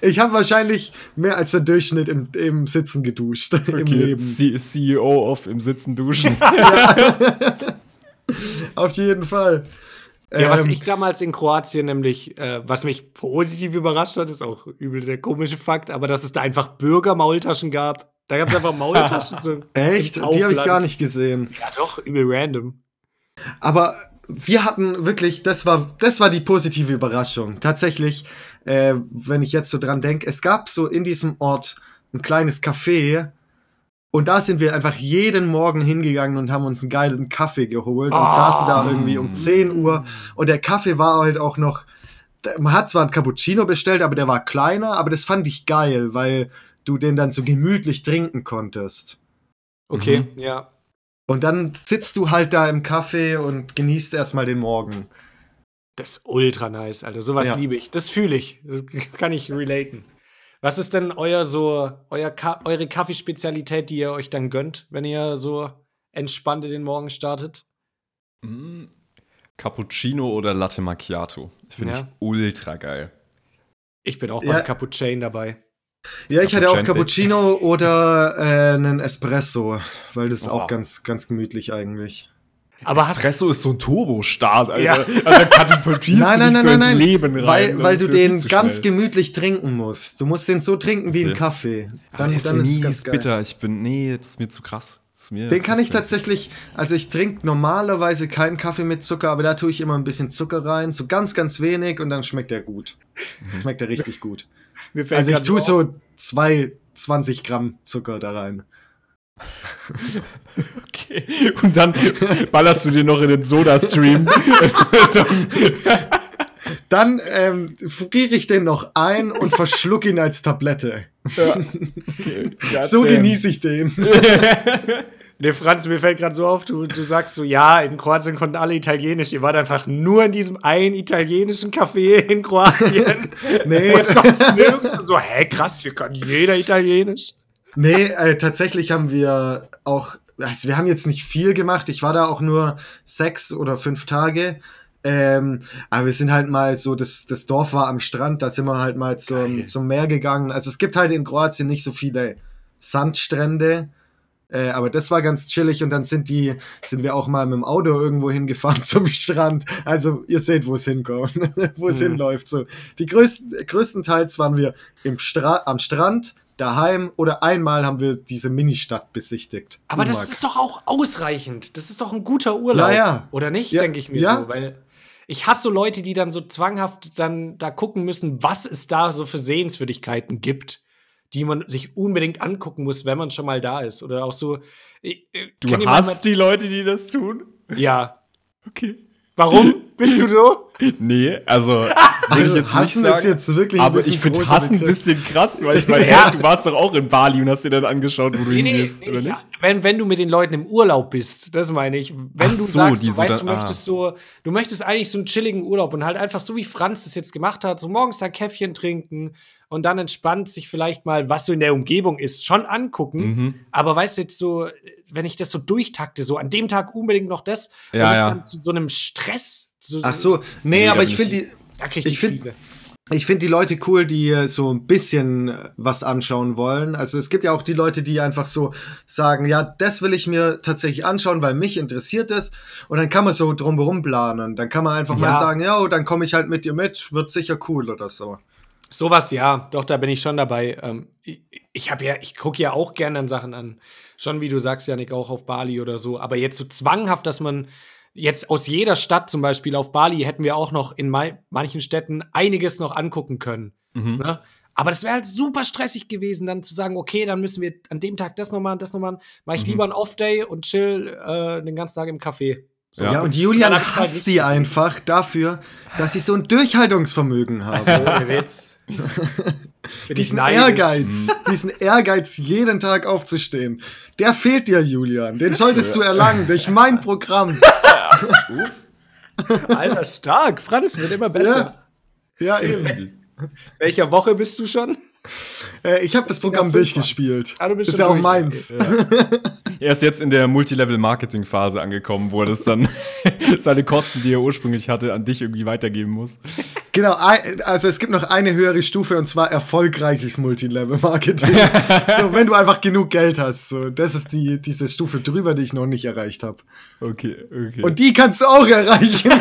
Ich habe wahrscheinlich mehr als der Durchschnitt im, im Sitzen geduscht im Okay, Leben. C CEO auf im Sitzen duschen. Auf jeden Fall. Ja, was Ähm, ich damals in Kroatien nämlich, äh, was mich positiv überrascht hat, ist auch übel der komische Fakt, aber dass es da einfach Bürgermaultaschen gab. Da gab es einfach Maultaschen. so im Echt? Die habe ich gar nicht gesehen. Ja, doch, übel random. Aber wir hatten wirklich, das war, das war die positive Überraschung. Tatsächlich, äh, wenn ich jetzt so dran denke, es gab so in diesem Ort ein kleines Café und da sind wir einfach jeden Morgen hingegangen und haben uns einen geilen Kaffee geholt und Ah. saßen da irgendwie um 10 Uhr und der Kaffee war halt auch noch, man hat zwar einen Cappuccino bestellt, aber der war kleiner, aber das fand ich geil, weil du den dann so gemütlich trinken konntest. Okay, Mhm. ja. Und dann sitzt du halt da im Kaffee und genießt erstmal den Morgen. Das ist ultra nice, Alter. Sowas Ja. liebe ich. Das fühle ich. Das kann ich relaten. Was ist denn euer so, euer Ka eure Kaffeespezialität, die ihr euch dann gönnt, wenn ihr so entspannt in den Morgen startet? Mm, Cappuccino oder Latte Macchiato. Finde Ja. ich ultra geil. Ich bin auch Ja. beim Cappuccino dabei. Ja, ich hatte auch Cappuccino. Oder äh, einen Espresso, weil das ist Oh. auch ganz, ganz gemütlich eigentlich. Aber Espresso ist so ein Turbostart, also, Ja. also da katapultierst Nein, du nein, dich nein, so nein, ins nein. Leben rein. Weil, weil du den ganz schnell. gemütlich trinken musst. Du musst den so trinken wie Okay. einen Kaffee. Aber Dann, der ist dann ist es bitter. Ich bin, nee, das ist mir zu krass. Mir Den kann ich bitter. tatsächlich, also ich trinke normalerweise keinen Kaffee mit Zucker, aber da tue ich immer ein bisschen Zucker rein, so ganz, ganz wenig und dann schmeckt er gut. Schmeckt er richtig gut. Mir fällt Also ich tue so zwei, 20 Gramm Zucker da rein. Okay. Und dann ballerst du dir noch in den Soda-Stream. Dann ähm, friere ich den noch ein und verschluck ihn als Tablette. So genieße ich den. Nee, Franz, mir fällt gerade so auf, du, du sagst so, ja, in Kroatien konnten alle Italienisch. Ihr wart einfach nur in diesem einen italienischen Café in Kroatien. Nee. Und sonst nirgends. Und so, hä, krass, hier kann jeder Italienisch. Nee, äh, tatsächlich haben wir auch, also wir haben jetzt nicht viel gemacht. Ich war da auch nur sechs oder fünf Tage. Ähm, aber wir sind halt mal so, das, das Dorf war am Strand, da sind wir halt mal zum, Geil. zum Meer gegangen. Also es gibt halt in Kroatien nicht so viele Sandstrände. Äh, aber das war ganz chillig und dann sind die, sind wir auch mal mit dem Auto irgendwo hingefahren zum Strand. Also ihr seht, wo es hinkommt, wo es Mhm. hinläuft. So. Die größten, größtenteils waren wir im Stra am Strand, daheim oder einmal haben wir diese Ministadt besichtigt. Aber das Umag. ist doch auch ausreichend. Das ist doch ein guter Urlaub. Ja, ja. Oder nicht, Ja, denke ich mir ja. so. Weil ich hasse so Leute, die dann so zwanghaft dann da gucken müssen, was es da so für Sehenswürdigkeiten gibt, die man sich unbedingt angucken muss, wenn man schon mal da ist. Oder auch so. äh, Du hast die Leute, die das tun? Ja. Okay. Warum bist du so? Nee, also würde ich Also, jetzt nicht hassen sagen. ist jetzt wirklich aber ich finde Hassen ein bisschen krass, weil ich meine, Ja. hey, du warst doch auch in Bali und hast dir dann angeschaut, wo du hingehst, oder ja. nicht? Wenn, wenn du mit den Leuten im Urlaub bist, das meine ich. Wenn Ach du so, sagst, die du so weißt, dann- du ah. möchtest so, du möchtest eigentlich so einen chilligen Urlaub und halt einfach so wie Franz das jetzt gemacht hat, so morgens ein Käffchen trinken und dann entspannt sich vielleicht mal, was so in der Umgebung ist, schon angucken. Mhm. Aber weißt du jetzt so, wenn ich das so durchtakte, so an dem Tag unbedingt noch das, Ja, und es ja. dann zu so einem Stress. Zu, Ach so, nee, Nee, aber ich finde die, da krieg ich, ich die find- Krise. Ich finde die Leute cool, die äh, so ein bisschen äh, was anschauen wollen. Also es gibt ja auch die Leute, die einfach so sagen, ja, das will ich mir tatsächlich anschauen, weil mich interessiert es. Und dann kann man so drumherum planen. Dann kann man einfach mal Ja. sagen, ja, oh, dann komme ich halt mit dir mit, wird sicher cool oder so. Sowas ja, doch, da bin ich schon dabei. Ähm, ich ich habe ja, ich gucke ja auch gerne an Sachen an. Schon wie du sagst, Janik, auch auf Bali oder so. Aber jetzt so zwanghaft, dass man jetzt aus jeder Stadt, zum Beispiel auf Bali, hätten wir auch noch in manchen Städten einiges noch angucken können. Mhm. Ne? Aber das wäre halt super stressig gewesen, dann zu sagen, okay, dann müssen wir an dem Tag das noch machen, das noch machen. Mach ich Mhm. lieber einen Off-Day und chill äh, den ganzen Tag im Café. So. Ja, und Julian ich's halt hasst nicht die gesehen. einfach dafür, dass sie so ein Durchhaltungsvermögen haben. Ohne Witz. Ich diesen. Ehrgeiz, diesen Ehrgeiz, jeden Tag aufzustehen, der fehlt dir, Julian. Den solltest du erlangen durch mein Programm. Alter, stark. Franz wird immer besser. Ja, ja eben. Welcher Woche bist du schon? Äh, ich habe das Programm durchgespielt. Ah, du bist ist ja auch meins. Er ist jetzt in der Multilevel-Marketing-Phase angekommen, wo er das dann seine Kosten, die er ursprünglich hatte, an dich irgendwie weitergeben muss. Genau, also es gibt noch eine höhere Stufe und zwar erfolgreiches Multilevel-Marketing. so, wenn du einfach genug Geld hast. So, das ist die, diese Stufe drüber, die ich noch nicht erreicht habe. Okay, okay. Und die kannst du auch erreichen.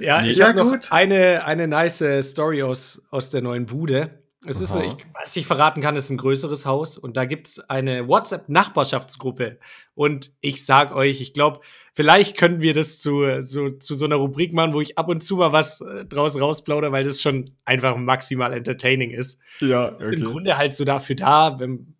Ja, Nee. ich Ja, habe noch eine, eine nice Story aus, aus der neuen Bude. Es ist, ich, was ich verraten kann, ist ein größeres Haus und da gibt es eine WhatsApp-Nachbarschaftsgruppe. Und ich sag euch, ich glaube, vielleicht können wir das zu, so, zu so einer Rubrik machen, wo ich ab und zu mal was äh, draus rausplaudere, weil das schon einfach maximal entertaining ist. ja, ist im. Grunde halt so dafür da, wenn,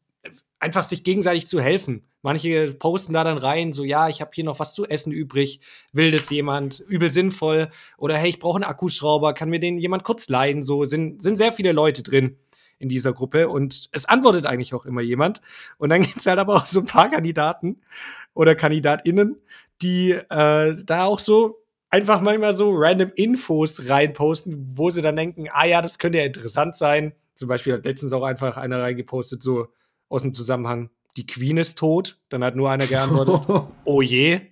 einfach sich gegenseitig zu helfen. Manche posten da dann rein, so ja, ich habe hier noch was zu essen übrig, will das jemand, übel sinnvoll. Oder hey, ich brauche einen Akkuschrauber, kann mir den jemand kurz leihen, so sind, sind sehr viele Leute drin in dieser Gruppe und es antwortet eigentlich auch immer jemand. Und dann gibt es halt aber auch so ein paar Kandidaten oder KandidatInnen, die äh, da auch so einfach manchmal so random Infos reinposten, wo sie dann denken, ah ja, das könnte ja interessant sein. Zum Beispiel hat letztens auch einfach einer reingepostet, so aus dem Zusammenhang, die Queen ist tot. Dann hat nur einer geantwortet, oh je.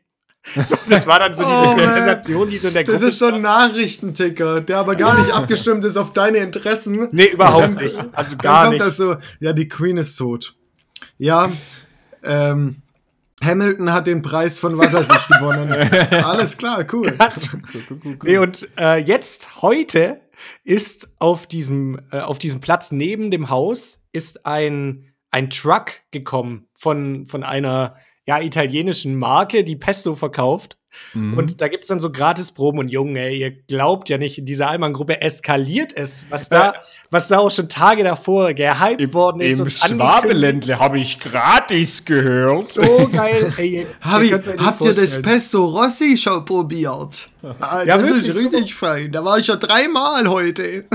So, das war dann so diese Oh. Konversation, die so in der Das Gruppe ist so ein Nachrichtenticker, der aber gar nicht abgestimmt ist auf deine Interessen. Nee, überhaupt nicht. Also Dann gar kommt nicht. das so, ja, die Queen ist tot. Ja, ähm, Hamilton hat den Preis von was weiß ich gewonnen. Alles klar, cool. Nee, und äh, jetzt, heute, ist auf diesem, äh, auf diesem Platz neben dem Haus ist ein, ein Truck gekommen von, von einer ja, italienischen Marke, die Pesto verkauft. Mhm. Und da gibt es dann so Gratisproben und Junge, ey, ihr glaubt ja nicht, in dieser Allmann-Gruppe eskaliert es, was da, was da auch schon Tage davor gehypt worden ist. Im. Schwabeländle habe ich gratis gehört. So geil, ey. Hab ihr ich, habt ihr das. Pesto Rossi schon probiert? Ah, Ja, das wirklich, ist richtig fein. Da war ich schon dreimal heute.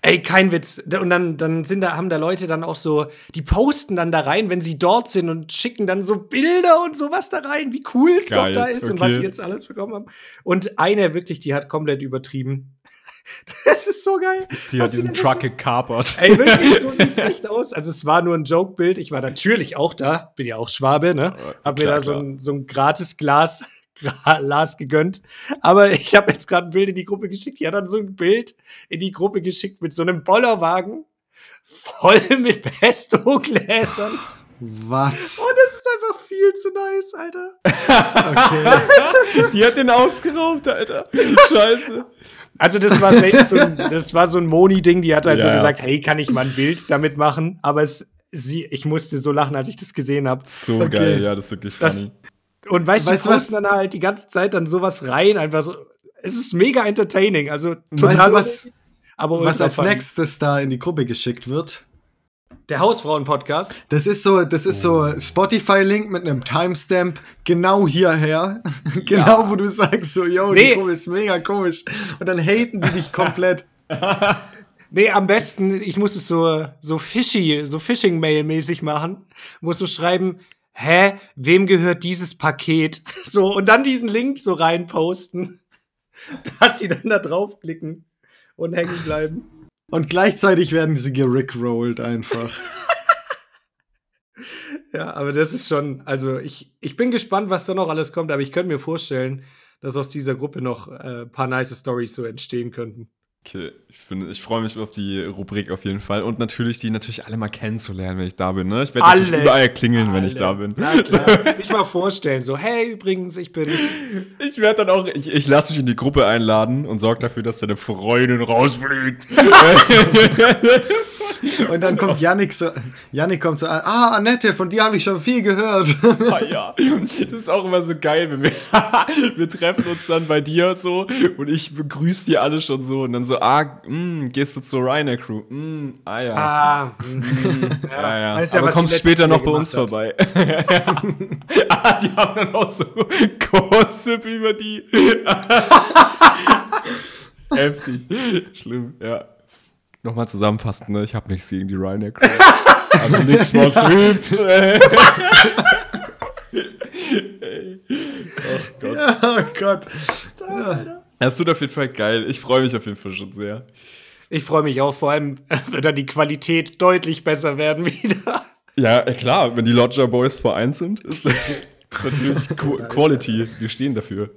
Ey, kein Witz. Und dann, dann sind da, haben da Leute dann auch so, die posten dann da rein, wenn sie dort sind und schicken dann so Bilder und sowas da rein, wie cool es doch da ist und was okay. sie jetzt alles bekommen haben. Und eine wirklich, die hat komplett übertrieben. Das ist so geil. Die hat diesen Truck gekapert. Ey, wirklich, so sieht's echt aus. Also es war nur ein Joke-Bild. Ich war natürlich auch da, bin ja auch Schwabe, ne? Hab mir klar, da so ein, so ein gratis Glas, Glas gegönnt. Aber ich habe jetzt gerade ein Bild in die Gruppe geschickt. Die hat dann so ein Bild in die Gruppe geschickt mit so einem Bollerwagen voll mit Pesto-Gläsern. Was? Und das ist einfach viel zu nice, Alter. Okay. Die hat den ausgeraubt, Alter. Scheiße. Also das war selbst so ein, das war so ein Moni-Ding, die hat halt so Ja, ja. gesagt, hey, kann ich mal ein Bild damit machen? Aber es, sie, ich musste so lachen, als ich das gesehen habe. So Okay. geil, ja, das ist wirklich Das- funny. Und weißt, Weißt du, du posten dann halt die ganze Zeit dann sowas rein, einfach so. Es ist mega entertaining, also total. Weißt du, was, aber was als nächstes da in die Gruppe geschickt wird? Der Hausfrauen-Podcast. Das ist so, das ist so Spotify-Link mit einem Timestamp genau hierher. genau, wo du sagst so, yo, Nee. die Gruppe ist mega komisch. Und dann haten die dich komplett. Nee, am besten, ich muss es so, so fishy, so Phishing-Mail-mäßig machen. Muss so schreiben, hä, wem gehört dieses Paket? So, und dann diesen Link so reinposten, dass die dann da draufklicken und hängen bleiben. Und gleichzeitig werden sie gerickrollt einfach. Ja, aber das ist schon, also ich, ich bin gespannt, was da noch alles kommt, aber ich könnte mir vorstellen, dass aus dieser Gruppe noch äh, ein paar nice Stories so entstehen könnten. Okay, ich, finde, ich freue mich auf die Rubrik auf jeden Fall. Und natürlich, die natürlich alle mal kennenzulernen, wenn ich da bin. Ne? Ich werde natürlich Alle. überall klingeln, wenn ich da bin. Na klar. Nicht mal vorstellen, so, hey, übrigens, ich bin's. Ich werde dann auch, ich, ich lasse mich in die Gruppe einladen und sorge dafür, dass deine Freundin rausfliegt. Und dann kommt Yannick so, Yannick kommt so an, ah, Annette, von dir habe ich schon viel gehört. ah, ja, das ist auch immer so geil, wenn wir, wir treffen uns dann bei dir so und ich begrüße die alle schon so und dann so, ah, mh, gehst du zur Ryanair Crew? Mh, ah ja. Ah, mm, Ja, ja. Weißt ja, Aber kommst später noch bei uns gemacht vorbei. ah, die haben dann auch so Gossip über die. Heftig. Schlimm, ja. Nochmal zusammenfassen, ne? Ich habe nichts gegen die Ryanair Crew. Also nichts, was hilft. oh Gott. Das wird auf jeden Fall geil. Ich freue mich auf jeden Fall schon sehr. ich freue mich auch, vor allem wird dann die Qualität deutlich besser werden wieder. Ja, äh, klar, wenn die Lodger Boys vereint sind, ist, ist natürlich Qu Quality. Wir stehen dafür.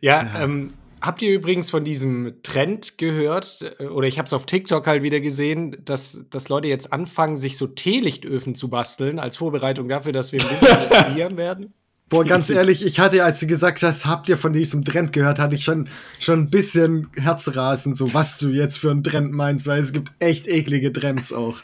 Ja, Ähm, habt ihr übrigens von diesem Trend gehört, oder ich habe es auf TikTok halt wieder gesehen, dass, dass Leute jetzt anfangen, sich so Teelichtöfen zu basteln, als Vorbereitung dafür, dass wir im Winter frieren werden? Boah, ganz ehrlich, ich hatte, als du gesagt hast, habt ihr von diesem Trend gehört, hatte ich schon, schon ein bisschen Herzrasen, so was du jetzt für einen Trend meinst, weil es gibt echt eklige Trends auch.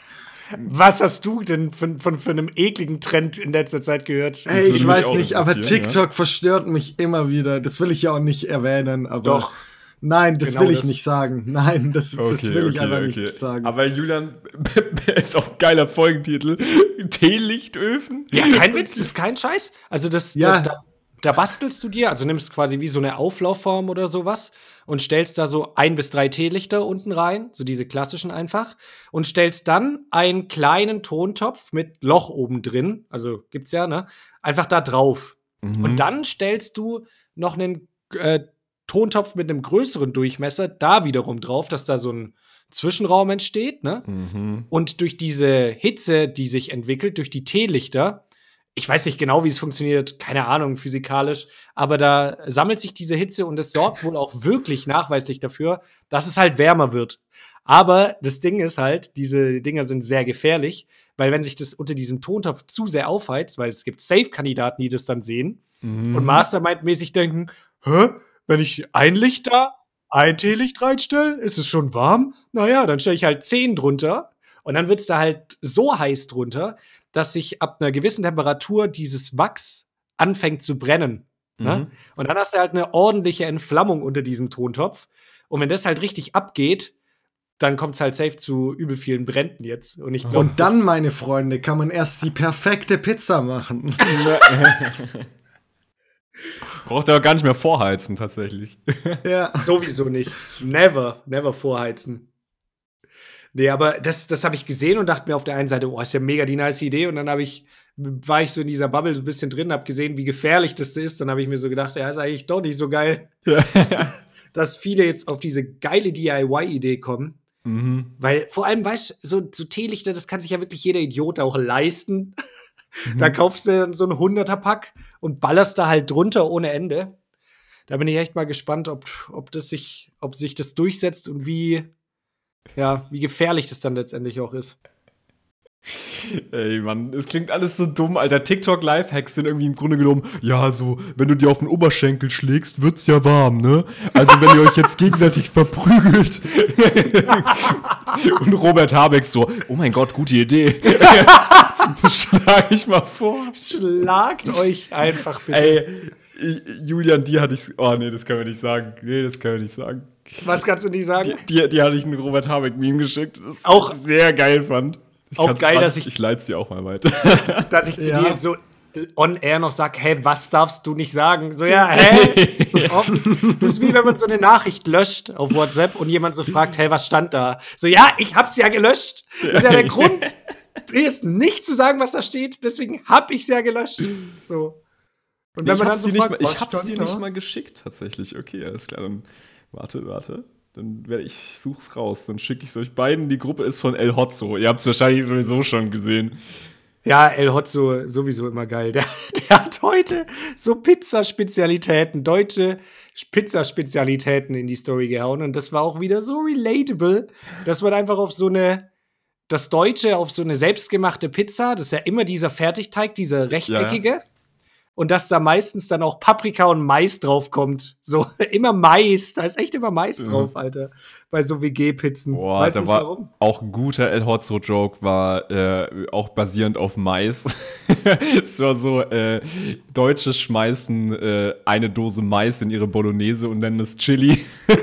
Was hast du denn von, von, von einem ekligen Trend in letzter Zeit gehört? Ey, ich weiß nicht, aber TikTok verstört mich immer wieder. Das will ich ja auch nicht erwähnen, aber. Doch. Nein, das Genau will ich das. nicht sagen. Nein, das, das will ich einfach nicht sagen. Aber Julian, ist auch ein geiler Folgentitel. Teelichtöfen? Ja, kein Witz, das ist kein Scheiß. Also das, Ja. da, da, da bastelst du dir, also nimmst quasi wie so eine Auflaufform oder sowas und stellst da so ein bis drei Teelichter unten rein, so diese klassischen einfach, und stellst dann einen kleinen Tontopf mit Loch oben drin, also gibt's ja, ne, einfach da drauf. Mhm. Und dann stellst du noch einen äh, Tontopf mit einem größeren Durchmesser da wiederum drauf, dass da so ein Zwischenraum entsteht, ne? Mhm. Und durch diese Hitze, die sich entwickelt, durch die Teelichter, ich weiß nicht genau, wie es funktioniert, keine Ahnung, physikalisch, aber da sammelt sich diese Hitze und es sorgt wohl auch wirklich nachweislich dafür, dass es halt wärmer wird. Aber das Ding ist halt, diese Dinger sind sehr gefährlich, weil wenn sich das unter diesem Tontopf zu sehr aufheizt, weil es gibt Safe-Kandidaten, die das dann sehen Mhm. und Mastermind-mäßig denken, hä, wenn ich ein Licht da, ein Teelicht reinstelle, ist es schon warm? Naja, dann stelle ich halt zehn drunter und dann wird es da halt so heiß drunter, dass sich ab einer gewissen Temperatur dieses Wachs anfängt zu brennen. Ne? Mhm. Und dann hast du halt eine ordentliche Entflammung unter diesem Tontopf. Und wenn das halt richtig abgeht, dann kommt es halt safe zu übel vielen Bränden jetzt. Und ich glaube, Und dann, meine Freunde, kann man erst die perfekte Pizza machen. Braucht er auch gar nicht mehr vorheizen, tatsächlich. ja. Sowieso nicht. Never, never vorheizen. Nee, aber das, das habe ich gesehen und dachte mir auf der einen Seite, oh, ist ja mega die nice Idee. Und dann habe ich, war ich so in dieser Bubble so ein bisschen drin, habe gesehen, wie gefährlich das ist. Dann habe ich mir so gedacht, ja, ist eigentlich doch nicht so geil, dass viele jetzt auf diese geile DIY-Idee kommen. mhm. Weil vor allem, weißt du, so, so Teelichter, das kann sich ja wirklich jeder Idiot auch leisten. Da kaufst du so ein 100er-Pack und ballerst da halt drunter ohne Ende. Da bin ich echt mal gespannt, ob, ob, das sich, ob sich das durchsetzt und wie, ja, wie gefährlich das dann letztendlich auch ist. Ey, Mann, es klingt alles so dumm, Alter. TikTok-Lifehacks sind irgendwie im Grunde genommen, ja, so, wenn du dir auf den Oberschenkel schlägst, wird's ja warm, ne? Also, wenn ihr euch jetzt gegenseitig verprügelt. Und Robert Habeck so, oh mein Gott, gute Idee. Schlag ich mal vor. Schlagt euch einfach bitte. Ey, Julian, die hatte ich. Oh, nee, das können wir nicht sagen. Nee, das können wir nicht sagen. Was kannst du nicht sagen? Die, die hatte ich ein Robert Habeck-Meme geschickt, das Auch- ich sehr geil fand. Ich auch geil, dass ich- Ich leite es dir auch mal weiter. Dass ich zu Ja. dir jetzt so on air noch sag, hey, was darfst du nicht sagen? So, ja, hä? Das ist wie wenn man so eine Nachricht löscht auf WhatsApp und jemand so fragt, hey, was stand da? So, ja, ich hab's ja gelöscht. Das ist ja der Grund, ist nicht zu sagen, was da steht. Deswegen hab ich's ja gelöscht. So. Und Nee, wenn ich man dann hab's so dir nicht, fragt, mal, ich hab's dir da? nicht mal geschickt, tatsächlich. Okay, alles klar. Dann warte, warte. Dann werde ich such's raus. Dann schicke ich es euch beiden. Die Gruppe ist von El Hotzo. Ihr habt's wahrscheinlich sowieso schon gesehen. Ja, El Hotzo sowieso immer geil. Der, der hat heute so Pizzaspezialitäten, deutsche Pizzaspezialitäten in die Story gehauen. Und das war auch wieder so relatable, dass man einfach auf so eine, das Deutsche auf so eine selbstgemachte Pizza, das ist ja immer dieser Fertigteig, dieser rechteckige. Und dass da meistens dann auch Paprika und Mais drauf kommt. So, immer Mais. Da ist echt immer Mais Mhm. drauf, Alter. Bei so WG-Pizzen. Boah, Weiß da nicht war warum. auch ein guter El Hotzo-Joke, war äh, auch basierend auf Mais. es war so, äh, Deutsche schmeißen äh, eine Dose Mais in ihre Bolognese und nennen es Chili.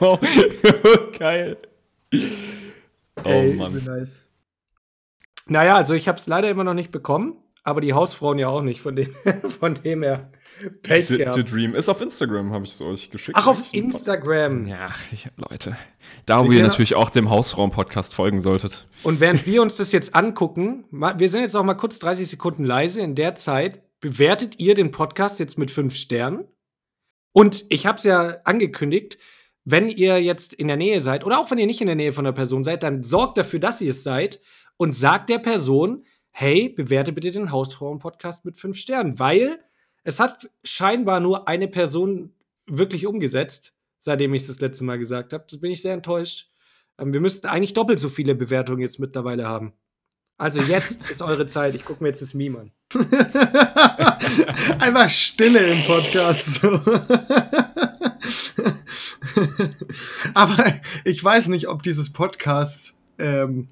oh, geil. Oh Ey, Mann. nice. Naja, also ich habe es leider immer noch nicht bekommen, aber die Hausfrauen ja auch nicht, von dem, von dem her Pech The, gehabt. The Dream ist auf Instagram, habe ich es euch geschickt. Ach, auf? Instagram. Ja, ich, Leute. Da, wo Wir ihr natürlich auch dem Hausraum-Podcast folgen solltet. Und während wir uns das jetzt angucken, wir sind jetzt auch mal kurz 30 Sekunden leise. In der Zeit bewertet ihr den Podcast jetzt mit fünf Sternen. Und ich habe es ja angekündigt, wenn ihr jetzt in der Nähe seid oder auch wenn ihr nicht in der Nähe von der Person seid, dann sorgt dafür, dass ihr es seid und sagt der Person, hey, bewerte bitte den Hausfrauen-Podcast mit fünf Sternen, weil es hat scheinbar nur eine Person wirklich umgesetzt, seitdem ich es das letzte Mal gesagt habe. Das bin ich sehr enttäuscht. Ähm, wir müssten eigentlich doppelt so viele Bewertungen jetzt mittlerweile haben. Also jetzt ist eure Zeit. Ich gucke mir jetzt das Meme an. Einfach Stille im Podcast. Aber ich weiß nicht, ob dieses Podcast ähm,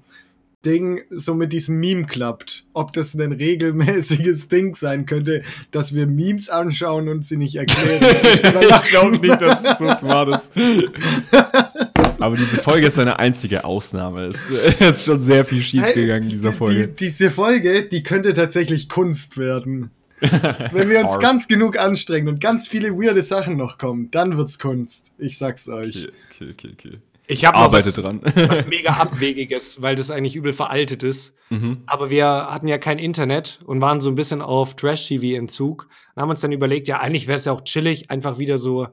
Ding so mit diesem Meme klappt. Ob das ein regelmäßiges Ding sein könnte, dass wir Memes anschauen und sie nicht erklären. ich glaube nicht, dass es so smart ist. Aber diese Folge ist eine einzige Ausnahme. Es ist schon sehr viel schief gegangen in dieser Die, Folge. diese Folge, die könnte tatsächlich Kunst werden. Wenn wir uns ganz genug anstrengen und ganz viele weirde Sachen noch kommen, dann wird's Kunst. Ich sag's euch. Okay, okay, okay, okay. Ich habe noch Arbeite was, dran. was mega abwegiges, weil das eigentlich übel veraltet ist. Mhm. Aber wir hatten ja kein Internet und waren so ein bisschen auf Trash-TV-Entzug und haben uns dann überlegt, ja, eigentlich wäre es ja auch chillig, einfach wieder so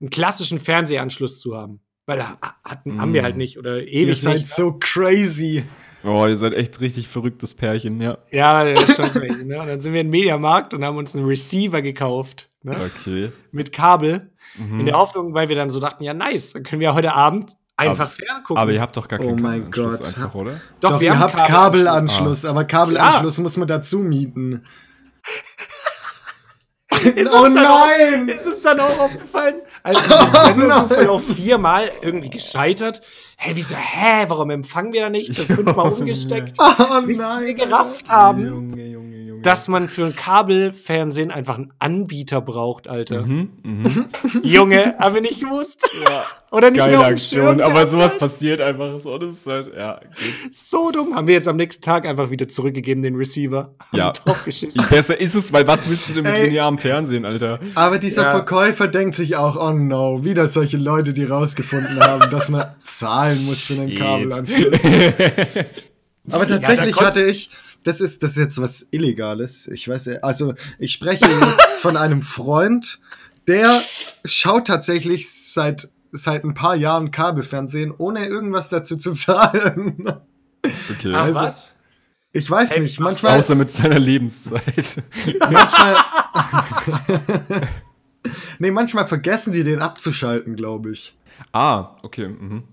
einen klassischen Fernsehanschluss zu haben. Weil da hatten, haben wir halt nicht oder Ihr ewig seid nicht. so crazy. Oh, ihr seid echt richtig verrücktes Pärchen, ja. Ja, das ist schon crazy. Ne? Und dann sind wir in den Mediamarkt und haben uns einen Receiver gekauft. Ne? Okay. Mit Kabel. Mhm. In der Hoffnung, weil wir dann so dachten, ja, nice, dann können wir heute Abend einfach ferngucken. Aber ihr habt doch gar keinen Oh mein Kabelanschluss Gott. einfach, oder? Doch, Doch, wir ihr haben habt Kabelanschluss, aber Kabelanschluss muss man dazu mieten. Ist oh uns dann auch- nein! Ist uns dann auch aufgefallen, als wir Sendungszufall auf viermal irgendwie gescheitert. Hä, wieso, hä, warum empfangen wir da nichts? Und fünfmal umgesteckt. Oh Bis nein! wir gerafft haben, Junge. Dass man für ein Kabelfernsehen einfach einen Anbieter braucht, Alter. Mhm, mhm. Junge, haben wir nicht gewusst. Oder nicht mehr Geile Aktion, aber sowas passiert einfach so. Das ist halt, ja, geht. So dumm. Haben wir jetzt am nächsten Tag einfach wieder zurückgegeben, den Receiver. Ja. Besser ist es, weil was willst du denn mit linearem Fernsehen, Alter? Aber dieser Ja. Verkäufer denkt sich auch, oh no, wieder solche Leute, die rausgefunden haben, dass man zahlen muss für einen. Kabelanschluss. Aber tatsächlich Ja, hatte ich, das ist, das ist jetzt was Illegales. Ich weiß ja, also ich spreche jetzt von einem Freund, der schaut tatsächlich seit, seit ein paar Jahren Kabelfernsehen, ohne irgendwas dazu zu zahlen. Okay. Ah, Also- was? Ich weiß Ey, nicht, manchmal, Außer mit seiner Lebenszeit. manchmal, nee, manchmal vergessen die den abzuschalten, glaube ich. ah, okay. Mhm.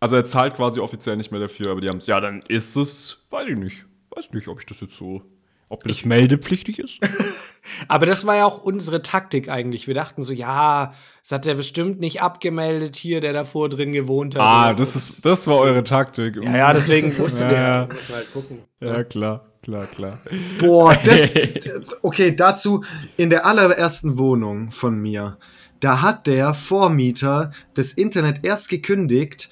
Also er zahlt quasi offiziell nicht mehr dafür, aber die haben es. Ja, dann ist es, weiß ich nicht. Weiß nicht, ob ich das jetzt so. Ob das meldepflichtig ist. Aber das war ja auch unsere Taktik eigentlich. Wir dachten so, ja, das hat er bestimmt nicht abgemeldet hier, der davor drin gewohnt hat. ah, oder so. das ist, das war eure Taktik. Ja, ja, deswegen wussten wir, Ja. ja, müssen wir halt gucken. Ja, klar, klar, klar. Boah, das. Okay, dazu in der allerersten Wohnung von mir. da hat der Vormieter das Internet erst gekündigt,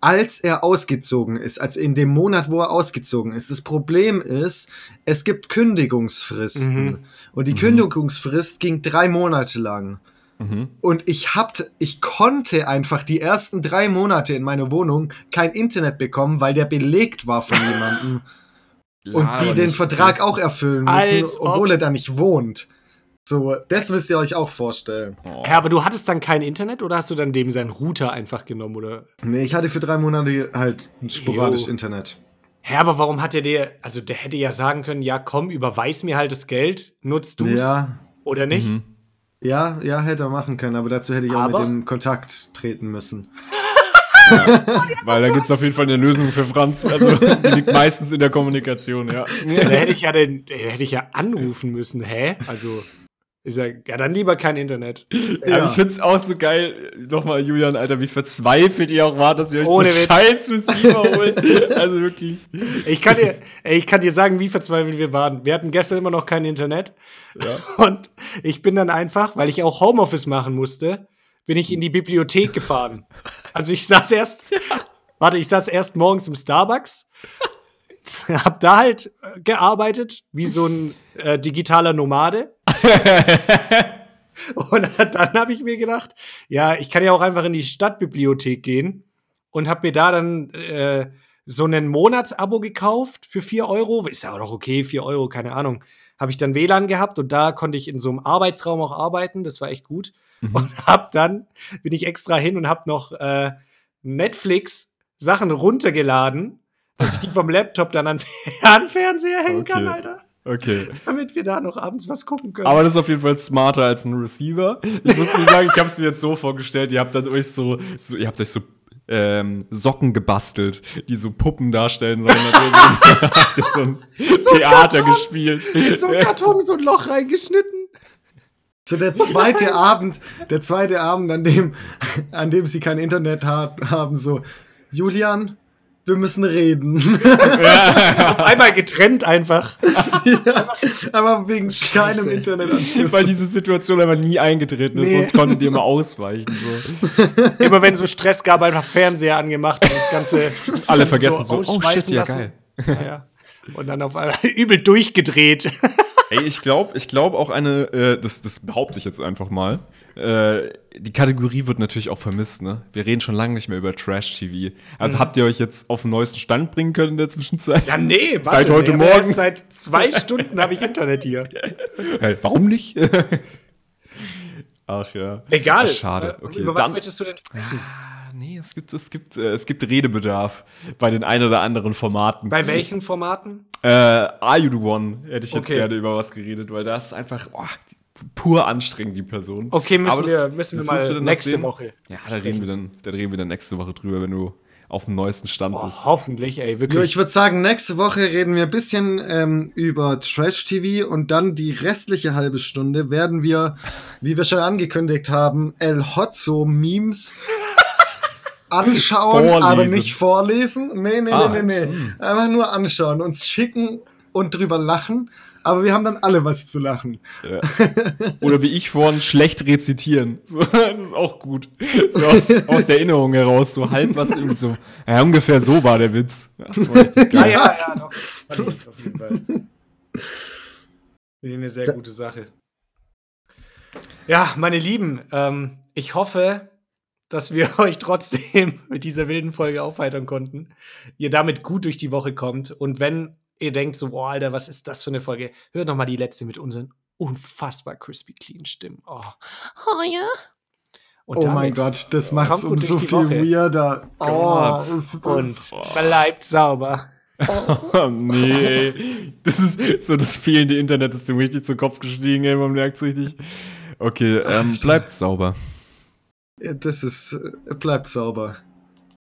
als er ausgezogen ist, also in dem Monat, wo er ausgezogen ist. Das Problem ist, es gibt Kündigungsfristen. Mhm. Und die Mhm. Kündigungsfrist ging drei Monate lang. Mhm. Und ich hab, ich konnte einfach die ersten drei Monate in meiner Wohnung kein Internet bekommen, weil der belegt war von jemandem. und die den Vertrag auch erfüllen müssen, Als ob- obwohl er da nicht wohnt. So, das müsst ihr euch auch vorstellen. Oh. Ja, aber du hattest dann kein Internet oder hast du dann dem seinen Router einfach genommen? Oder? Nee, ich hatte für drei Monate halt sporadisch Jo. Internet. Hä, aber warum hat er dir, also der hätte ja sagen können, ja komm, überweis mir halt das Geld, nutzt du's Ja, oder nicht? Mhm. ja, ja, hätte er machen können, aber dazu hätte ich auch Aber- mit dem Kontakt treten müssen. Weil da gibt es auf jeden Fall eine Lösung für Franz. Also die liegt meistens in der Kommunikation, ja. Ja, da hätte ich ja den, da hätte ich ja anrufen müssen, hä? Also ist ja, ja dann lieber kein Internet. Aber Ja. ich find's auch so geil, nochmal, Julian, Alter, wie verzweifelt ihr auch wart, dass ihr euch Ohne so scheiß Receiver holt. Also wirklich. Ich kann dir, ey, ich kann dir sagen, wie verzweifelt wir waren. Wir hatten gestern immer noch kein Internet. Und ich bin dann einfach, weil ich auch Homeoffice machen musste, bin ich in die Bibliothek gefahren. Also ich saß erst, warte, ich saß erst morgens im Starbucks, hab da halt äh, gearbeitet, wie so ein äh, digitaler Nomade. Und dann habe ich mir gedacht, ja, ich kann ja auch einfach in die Stadtbibliothek gehen und habe mir da dann äh, so ein Monatsabo gekauft für 4 Euro. Ist ja auch noch okay, 4 Euro, keine Ahnung. Habe ich dann WLAN gehabt und da konnte ich in so einem Arbeitsraum auch arbeiten. Das war echt gut. Und hab dann, bin ich extra hin und hab noch äh, Netflix Sachen runtergeladen, dass ich die vom Laptop dann an, an Fernseher hängen kann, Okay. Alter. Okay. Damit wir da noch abends was gucken können. Aber das ist auf jeden Fall smarter als ein Receiver. Ich muss nur sagen, ich habe es mir jetzt so vorgestellt, ihr habt dann euch so, so ihr habt euch so ähm, Socken gebastelt, die so Puppen darstellen sollen. Habt ihr so, habt ihr so ein Theater Karton. gespielt. in so einen Karton so ein Loch reingeschnitten. So der zweite Abend, der zweite Abend, an dem, an dem sie kein Internet hat, haben, so, Julian, wir müssen reden. Auf einmal getrennt einfach. Aber wegen keinem Internetanschluss. Weil diese Situation einfach nie eingetreten ist, Nee. sonst konntet ihr immer ausweichen. So. Immer wenn so Stress gab, einfach Fernseher angemacht und das Ganze. Alle vergessen so, oh ausschweifen shit, ja lassen. geil. Ja, ja. Und dann auf einmal übel durchgedreht. Ey, ich glaube, ich glaube auch eine, äh, das, das behaupte ich jetzt einfach mal. Äh, die Kategorie wird natürlich auch vermisst, ne? Wir reden schon lange nicht mehr über Trash-TV. Also habt ihr euch jetzt auf den neuesten Stand bringen können in der Zwischenzeit? Ja, nee, warte, Seit heute nee, Morgen. Seit zwei Stunden habe ich Internet hier. Hey, warum nicht? Ach ja. Egal. Ach, schade. Okay, Über was dann, möchtest du denn sprechen? Nee, es gibt, es gibt, äh, es gibt Redebedarf bei den ein oder anderen Formaten. Bei welchen Formaten? Äh, Are You the One? Hätte ich jetzt Okay. gerne über was geredet, weil das ist einfach oh, pur anstrengend, die Person. Okay, müssen Aber wir, müssen wir das mal nächste. Woche. Ja, da reden, wir dann, da reden wir dann nächste Woche drüber, wenn du auf dem neuesten Stand bist. Oh, hoffentlich, ey, Jo, wirklich. ich würde sagen, nächste Woche reden wir ein bisschen ähm, über Trash-TV und dann die restliche halbe Stunde werden wir, wie wir schon angekündigt haben, El Hotzo-Memes anschauen, Vorlesen. aber nicht vorlesen. Nee, nee, Ah, nee, nee, nee. Einfach nur anschauen, uns schicken und drüber lachen. Aber wir haben dann alle was zu lachen. Ja. Oder wie ich vorhin schlecht rezitieren. So, das ist auch gut. So aus, aus der Erinnerung heraus, so halb was irgendwie so. Ja, ungefähr so war der Witz. Das war richtig ja, ja, ja, doch. Auf jeden Fall. Eine sehr gute Sache. Ja, meine Lieben, ähm, ich hoffe, dass wir euch trotzdem mit dieser wilden Folge aufheitern konnten. Ihr damit gut durch die Woche kommt. Und wenn ihr denkt so, boah, Alter, was ist das für eine Folge? Hört noch mal die letzte mit unseren unfassbar crispy clean Stimmen. Oh, oh ja. Und oh mein Gott, das macht's Kommt um gut so durch die viel Woche. weirder. Oh, ist das- Und bleibt sauber. Oh, nee. Das ist so das fehlende Internet ist dem richtig zu Kopf gestiegen, ey, man merkt's richtig. Okay, ähm, bleibt sauber. Das ist, äh, bleibt sauber.